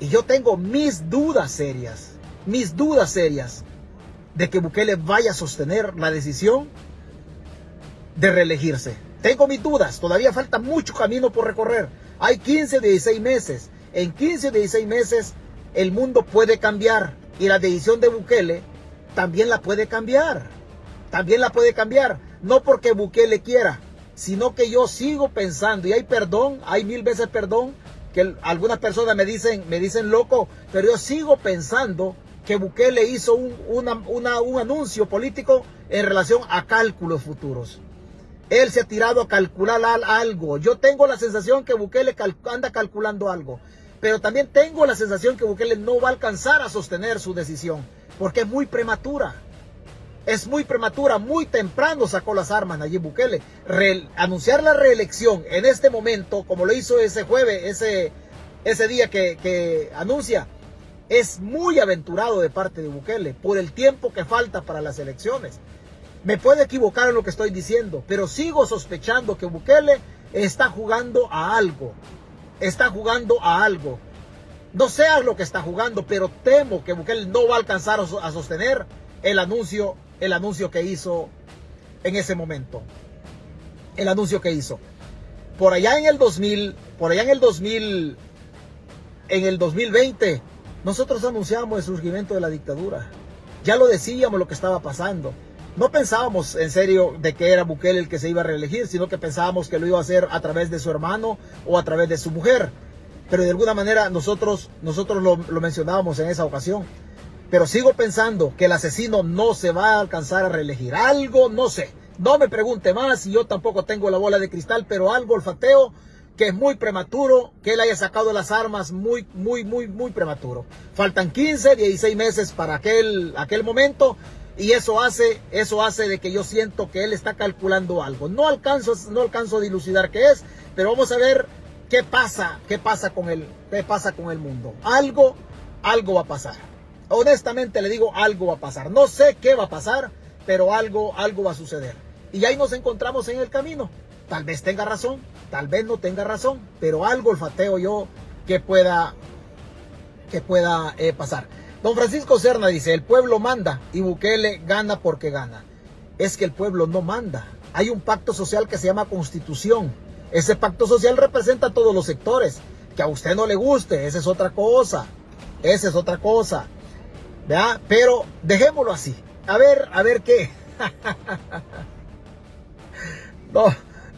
Y yo tengo mis dudas serias, mis dudas serias de que Bukele vaya a sostener la decisión de reelegirse. Tengo mis dudas, todavía falta mucho camino por recorrer. Hay 15, 16 meses. En 15, 16 meses el mundo puede cambiar y la decisión de Bukele también la puede cambiar. También la puede cambiar. No porque Bukele quiera, sino que yo sigo pensando y hay perdón, hay mil veces perdón, que algunas personas me dicen, me dicen loco, pero yo sigo pensando que Bukele hizo un, un anuncio político en relación a cálculos futuros. Él se ha tirado a calcular algo. Yo tengo la sensación que Bukele anda calculando algo. Pero también tengo la sensación que Bukele no va a alcanzar a sostener su decisión. Porque es muy prematura. Es muy prematura, muy temprano sacó las armas Nayib Bukele. anunciar la reelección en este momento, como lo hizo ese jueves, ese, ese día que, que anuncia, es muy aventurado de parte de Bukele por el tiempo que falta para las elecciones. Me puedo equivocar en lo que estoy diciendo, pero sigo sospechando que Bukele está jugando a algo. Está jugando a algo. No sé a lo que está jugando, pero temo que Bukele no va a alcanzar a sostener el anuncio el anuncio que hizo en ese momento. El anuncio que hizo. Por allá en el 2000, por allá en el 2000, en el 2020, nosotros anunciamos el surgimiento de la dictadura. Ya lo decíamos lo que estaba pasando. No pensábamos en serio de que era Bukele el que se iba a reelegir, sino que pensábamos que lo iba a hacer a través de su hermano o a través de su mujer. Pero de alguna manera nosotros, nosotros lo, lo mencionábamos en esa ocasión. Pero sigo pensando que el asesino no se va a alcanzar a reelegir. Algo, no sé. No me pregunte más y yo tampoco tengo la bola de cristal, pero algo olfateo que es muy prematuro, que él haya sacado las armas muy, muy, muy, muy prematuro. Faltan 15, 16 meses para aquel, aquel momento y eso hace, eso hace de que yo siento que él está calculando algo. No alcanzo, no alcanzo a dilucidar qué es, pero vamos a ver qué pasa, qué pasa con el, qué pasa con el mundo. Algo, algo va a pasar honestamente le digo, algo va a pasar. No sé qué va a pasar, pero algo, algo va a suceder. Y ahí nos encontramos en el camino. Tal vez tenga razón, tal vez no tenga razón, pero algo olfateo yo que pueda, que pueda eh, pasar. Don Francisco Serna dice, el pueblo manda y Bukele gana porque gana. Es que el pueblo no manda. Hay un pacto social que se llama constitución. Ese pacto social representa a todos los sectores. Que a usted no le guste, esa es otra cosa. Esa es otra cosa. Pero dejémoslo así. A ver, a ver qué. no,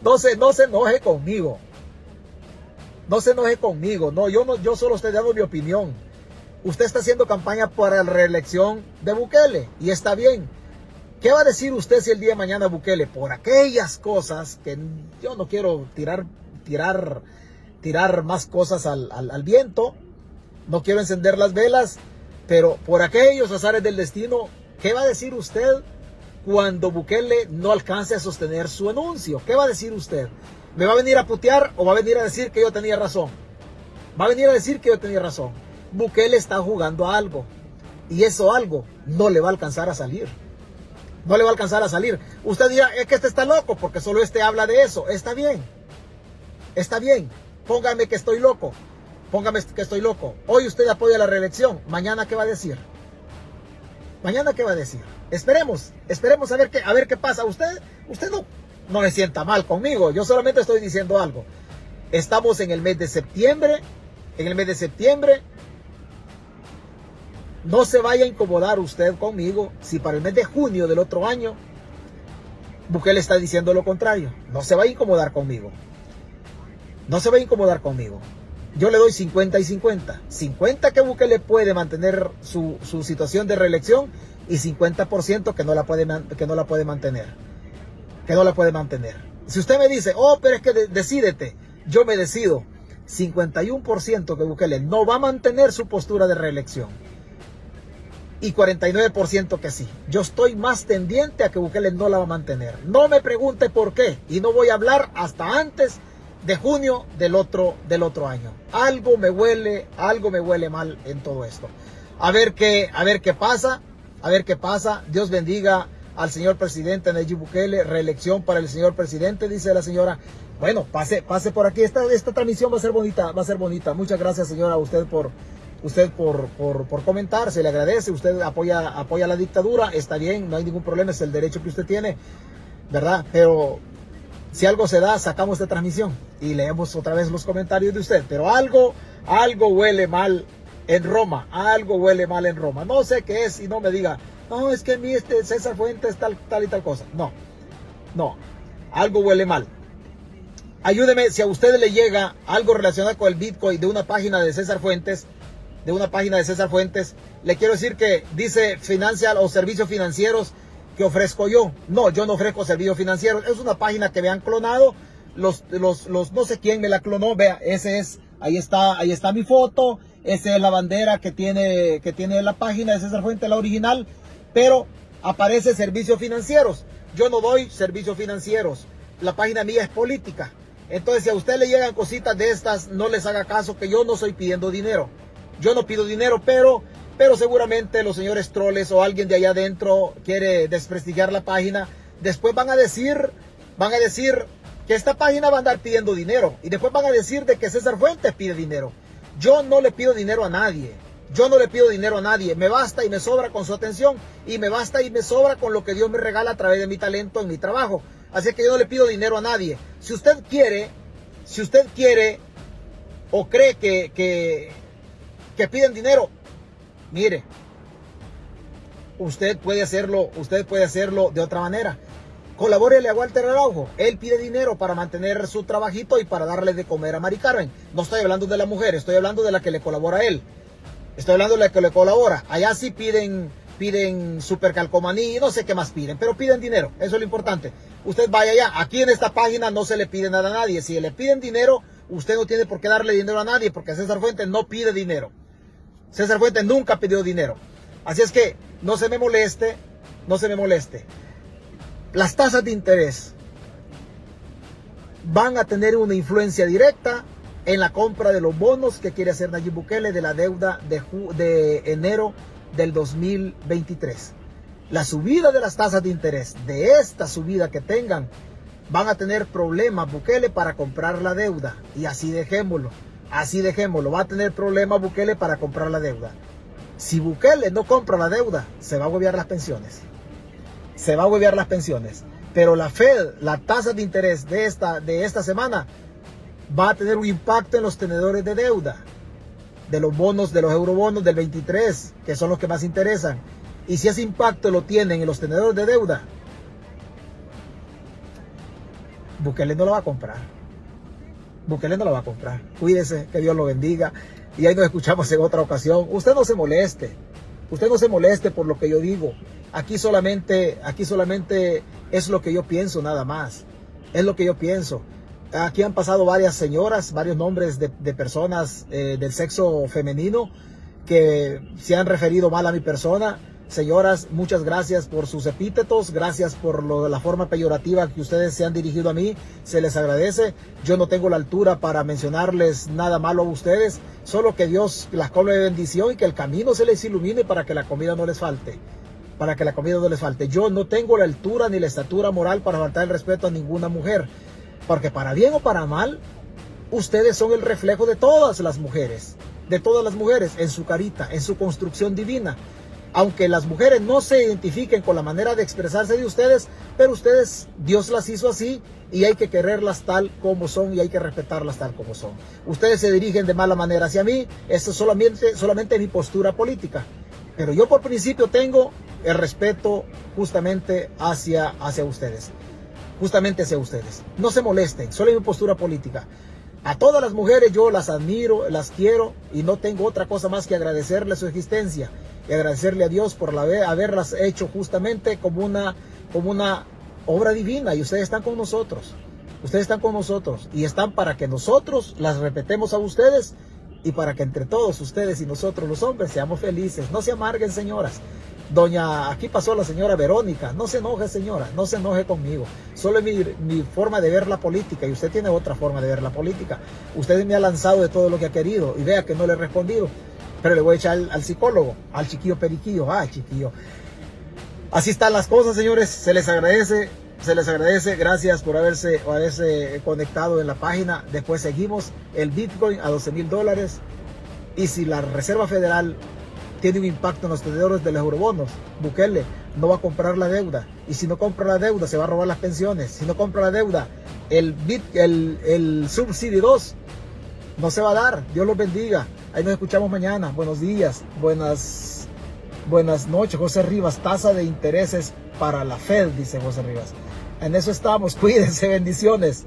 no se, no se enoje conmigo. No se enoje conmigo. No, yo no, yo solo estoy dando mi opinión. Usted está haciendo campaña para la reelección de Bukele y está bien. ¿Qué va a decir usted si el día de mañana Bukele, por aquellas cosas que yo no quiero tirar, tirar, tirar más cosas al, al viento, no quiero encender las velas, pero por aquellos azares del destino, ¿qué va a decir usted cuando Bukele no alcance a sostener su anuncio? ¿Qué va a decir usted? ¿Me va a venir a putear o va a venir a decir que yo tenía razón? Va a venir a decir que yo tenía razón. Bukele está jugando a algo. Y eso algo no le va a alcanzar a salir. No le va a alcanzar a salir. Usted dirá, es que este está loco porque solo este habla de eso. Está bien. Está bien. Póngame que estoy loco. Póngame que estoy loco. Hoy usted apoya la reelección. Mañana qué va a decir. Mañana qué va a decir. Esperemos, esperemos a ver qué, a ver qué pasa. Usted, usted no, no me sienta mal conmigo. Yo solamente estoy diciendo algo. Estamos en el mes de septiembre. En el mes de septiembre. No se vaya a incomodar usted conmigo si para el mes de junio del otro año Bukele está diciendo lo contrario. No se va a incomodar conmigo. No se va a incomodar conmigo. Yo le doy 50 y 50. 50 que Bukele puede mantener su, su situación de reelección y 50% que no, la puede, que no la puede mantener. Que no la puede mantener. Si usted me dice, oh, pero es que decídete, yo me decido. 51% que Bukele no va a mantener su postura de reelección y 49% que sí. Yo estoy más tendiente a que Bukele no la va a mantener. No me pregunte por qué y no voy a hablar hasta antes de junio del otro, del otro año. Algo me huele, algo me huele mal en todo esto. A ver qué, a ver qué pasa, a ver qué pasa. Dios bendiga al señor presidente Nayib Bukele. Reelección para el señor presidente, dice la señora. Bueno, pase, pase por aquí. Esta, esta transmisión va a ser bonita, va a ser bonita. Muchas gracias, señora, a usted por usted por, por, por, comentar, se le agradece, usted apoya, apoya la dictadura, está bien, no hay ningún problema, es el derecho que usted tiene, ¿verdad? Pero si algo se da, sacamos de transmisión y leemos otra vez los comentarios de usted, pero algo, algo huele mal en Roma, algo huele mal en Roma, no sé qué es y no me diga, no, es que mi este César Fuentes tal, tal y tal cosa, no, no, algo huele mal. Ayúdeme, si a usted le llega algo relacionado con el Bitcoin de una página de César Fuentes, de una página de César Fuentes. Le quiero decir que dice financial o servicios financieros que ofrezco yo. No, yo no ofrezco servicios financieros. Es una página que me han clonado. Los, los, los, no sé quién me la clonó. Vea, ese es, ahí está, ahí está mi foto. Esa es la bandera que tiene, que tiene la página de César Fuentes, la original. Pero aparece servicios financieros. Yo no doy servicios financieros. La página mía es política. Entonces, si a usted le llegan cositas de estas, no les haga caso que yo no estoy pidiendo dinero. Yo no pido dinero, pero, pero seguramente los señores troles o alguien de allá adentro quiere desprestigiar la página. Después van a decir, van a decir que esta página va a andar pidiendo dinero. Y después van a decir de que César Fuentes pide dinero. Yo no le pido dinero a nadie. Yo no le pido dinero a nadie. Me basta y me sobra con su atención. Y me basta y me sobra con lo que Dios me regala a través de mi talento en mi trabajo. Así que yo no le pido dinero a nadie. Si usted quiere, si usted quiere o cree que, que, que piden dinero. Mire, usted puede hacerlo, usted puede hacerlo de otra manera. Colabórele a Walter Araujo. Él pide dinero para mantener su trabajito y para darle de comer a Mari Carmen. No estoy hablando de la mujer, estoy hablando de la que le colabora a él. Estoy hablando de la que le colabora. Allá sí piden, piden supercalcomaní y no sé qué más piden, pero piden dinero. Eso es lo importante. Usted vaya allá. Aquí en esta página no se le pide nada a nadie. Si le piden dinero, usted no tiene por qué darle dinero a nadie porque César Fuentes no pide dinero. César Fuentes nunca pidió dinero. Así es que no se me moleste, no se me moleste. Las tasas de interés van a tener una influencia directa en la compra de los bonos que quiere hacer Nayib Bukele de la deuda de, de enero del 2023. La subida de las tasas de interés, de esta subida que tengan, van a tener problemas Bukele para comprar la deuda. Y así dejémoslo. Así dejémoslo, va a tener problemas Bukele para comprar la deuda. Si Bukele no compra la deuda, se va a huevear las pensiones. Se va a huevear las pensiones. Pero la Fed, la tasa de interés de esta, de esta semana, va a tener un impacto en los tenedores de deuda. De los bonos, de los eurobonos del 23, que son los que más interesan. Y si ese impacto lo tienen en los tenedores de deuda, Bukele no lo va a comprar. Bukele no la va a comprar. Cuídese, que Dios lo bendiga. Y ahí nos escuchamos en otra ocasión. Usted no se moleste. Usted no se moleste por lo que yo digo. Aquí solamente, aquí solamente es lo que yo pienso nada más. Es lo que yo pienso. Aquí han pasado varias señoras, varios nombres de, personas eh, del sexo femenino que se han referido mal a mi persona. Señoras, muchas gracias por sus epítetos, gracias por la forma peyorativa que ustedes se han dirigido a mí, se les agradece. Yo no tengo la altura para mencionarles nada malo a ustedes, solo que Dios las cobre de bendición y que el camino se les ilumine para que la comida no les falte. Para que la comida no les falte. Yo no tengo la altura ni la estatura moral para faltar el respeto a ninguna mujer, porque para bien o para mal, ustedes son el reflejo de todas las mujeres, de todas las mujeres, en su carita, en su construcción divina aunque las mujeres no se identifiquen con la manera de expresarse de ustedes, pero ustedes, Dios las hizo así y hay que quererlas tal como son y hay que respetarlas tal como son. Ustedes se dirigen de mala manera hacia mí, eso es solamente, solamente mi postura política. Pero yo por principio tengo el respeto justamente hacia, hacia ustedes. Justamente hacia ustedes. No se molesten, solo hay mi postura política. A todas las mujeres yo las admiro, las quiero y no tengo otra cosa más que agradecerle su existencia y agradecerle a Dios por la, haberlas hecho justamente como una, como una obra divina y ustedes están con nosotros. Ustedes están con nosotros y están para que nosotros las repetemos a ustedes y para que entre todos ustedes y nosotros los hombres seamos felices. No se amarguen, señoras. Doña, aquí pasó la señora Verónica. No se enoje, señora. No se enoje conmigo. Solo es mi, mi, forma de ver la política y usted tiene otra forma de ver la política. Usted me ha lanzado de todo lo que ha querido y vea que no le he respondido. Pero le voy a echar al, psicólogo, al chiquillo periquillo. Ah, chiquillo. Así están las cosas, señores. Se les agradece se les agradece, gracias por haberse, haberse conectado en la página. Después seguimos el Bitcoin a 12 mil dólares. Y si la Reserva Federal tiene un impacto en los tenedores de los eurobonos, Bukele no va a comprar la deuda. Y si no compra la deuda, se va a robar las pensiones. Si no compra la deuda, el, bit, el, el subsidio 2 no se va a dar. Dios los bendiga. Ahí nos escuchamos mañana. Buenos días, buenas, buenas noches. José Rivas, tasa de intereses para la Fed, dice José Rivas. En eso estamos. Cuídense. Bendiciones.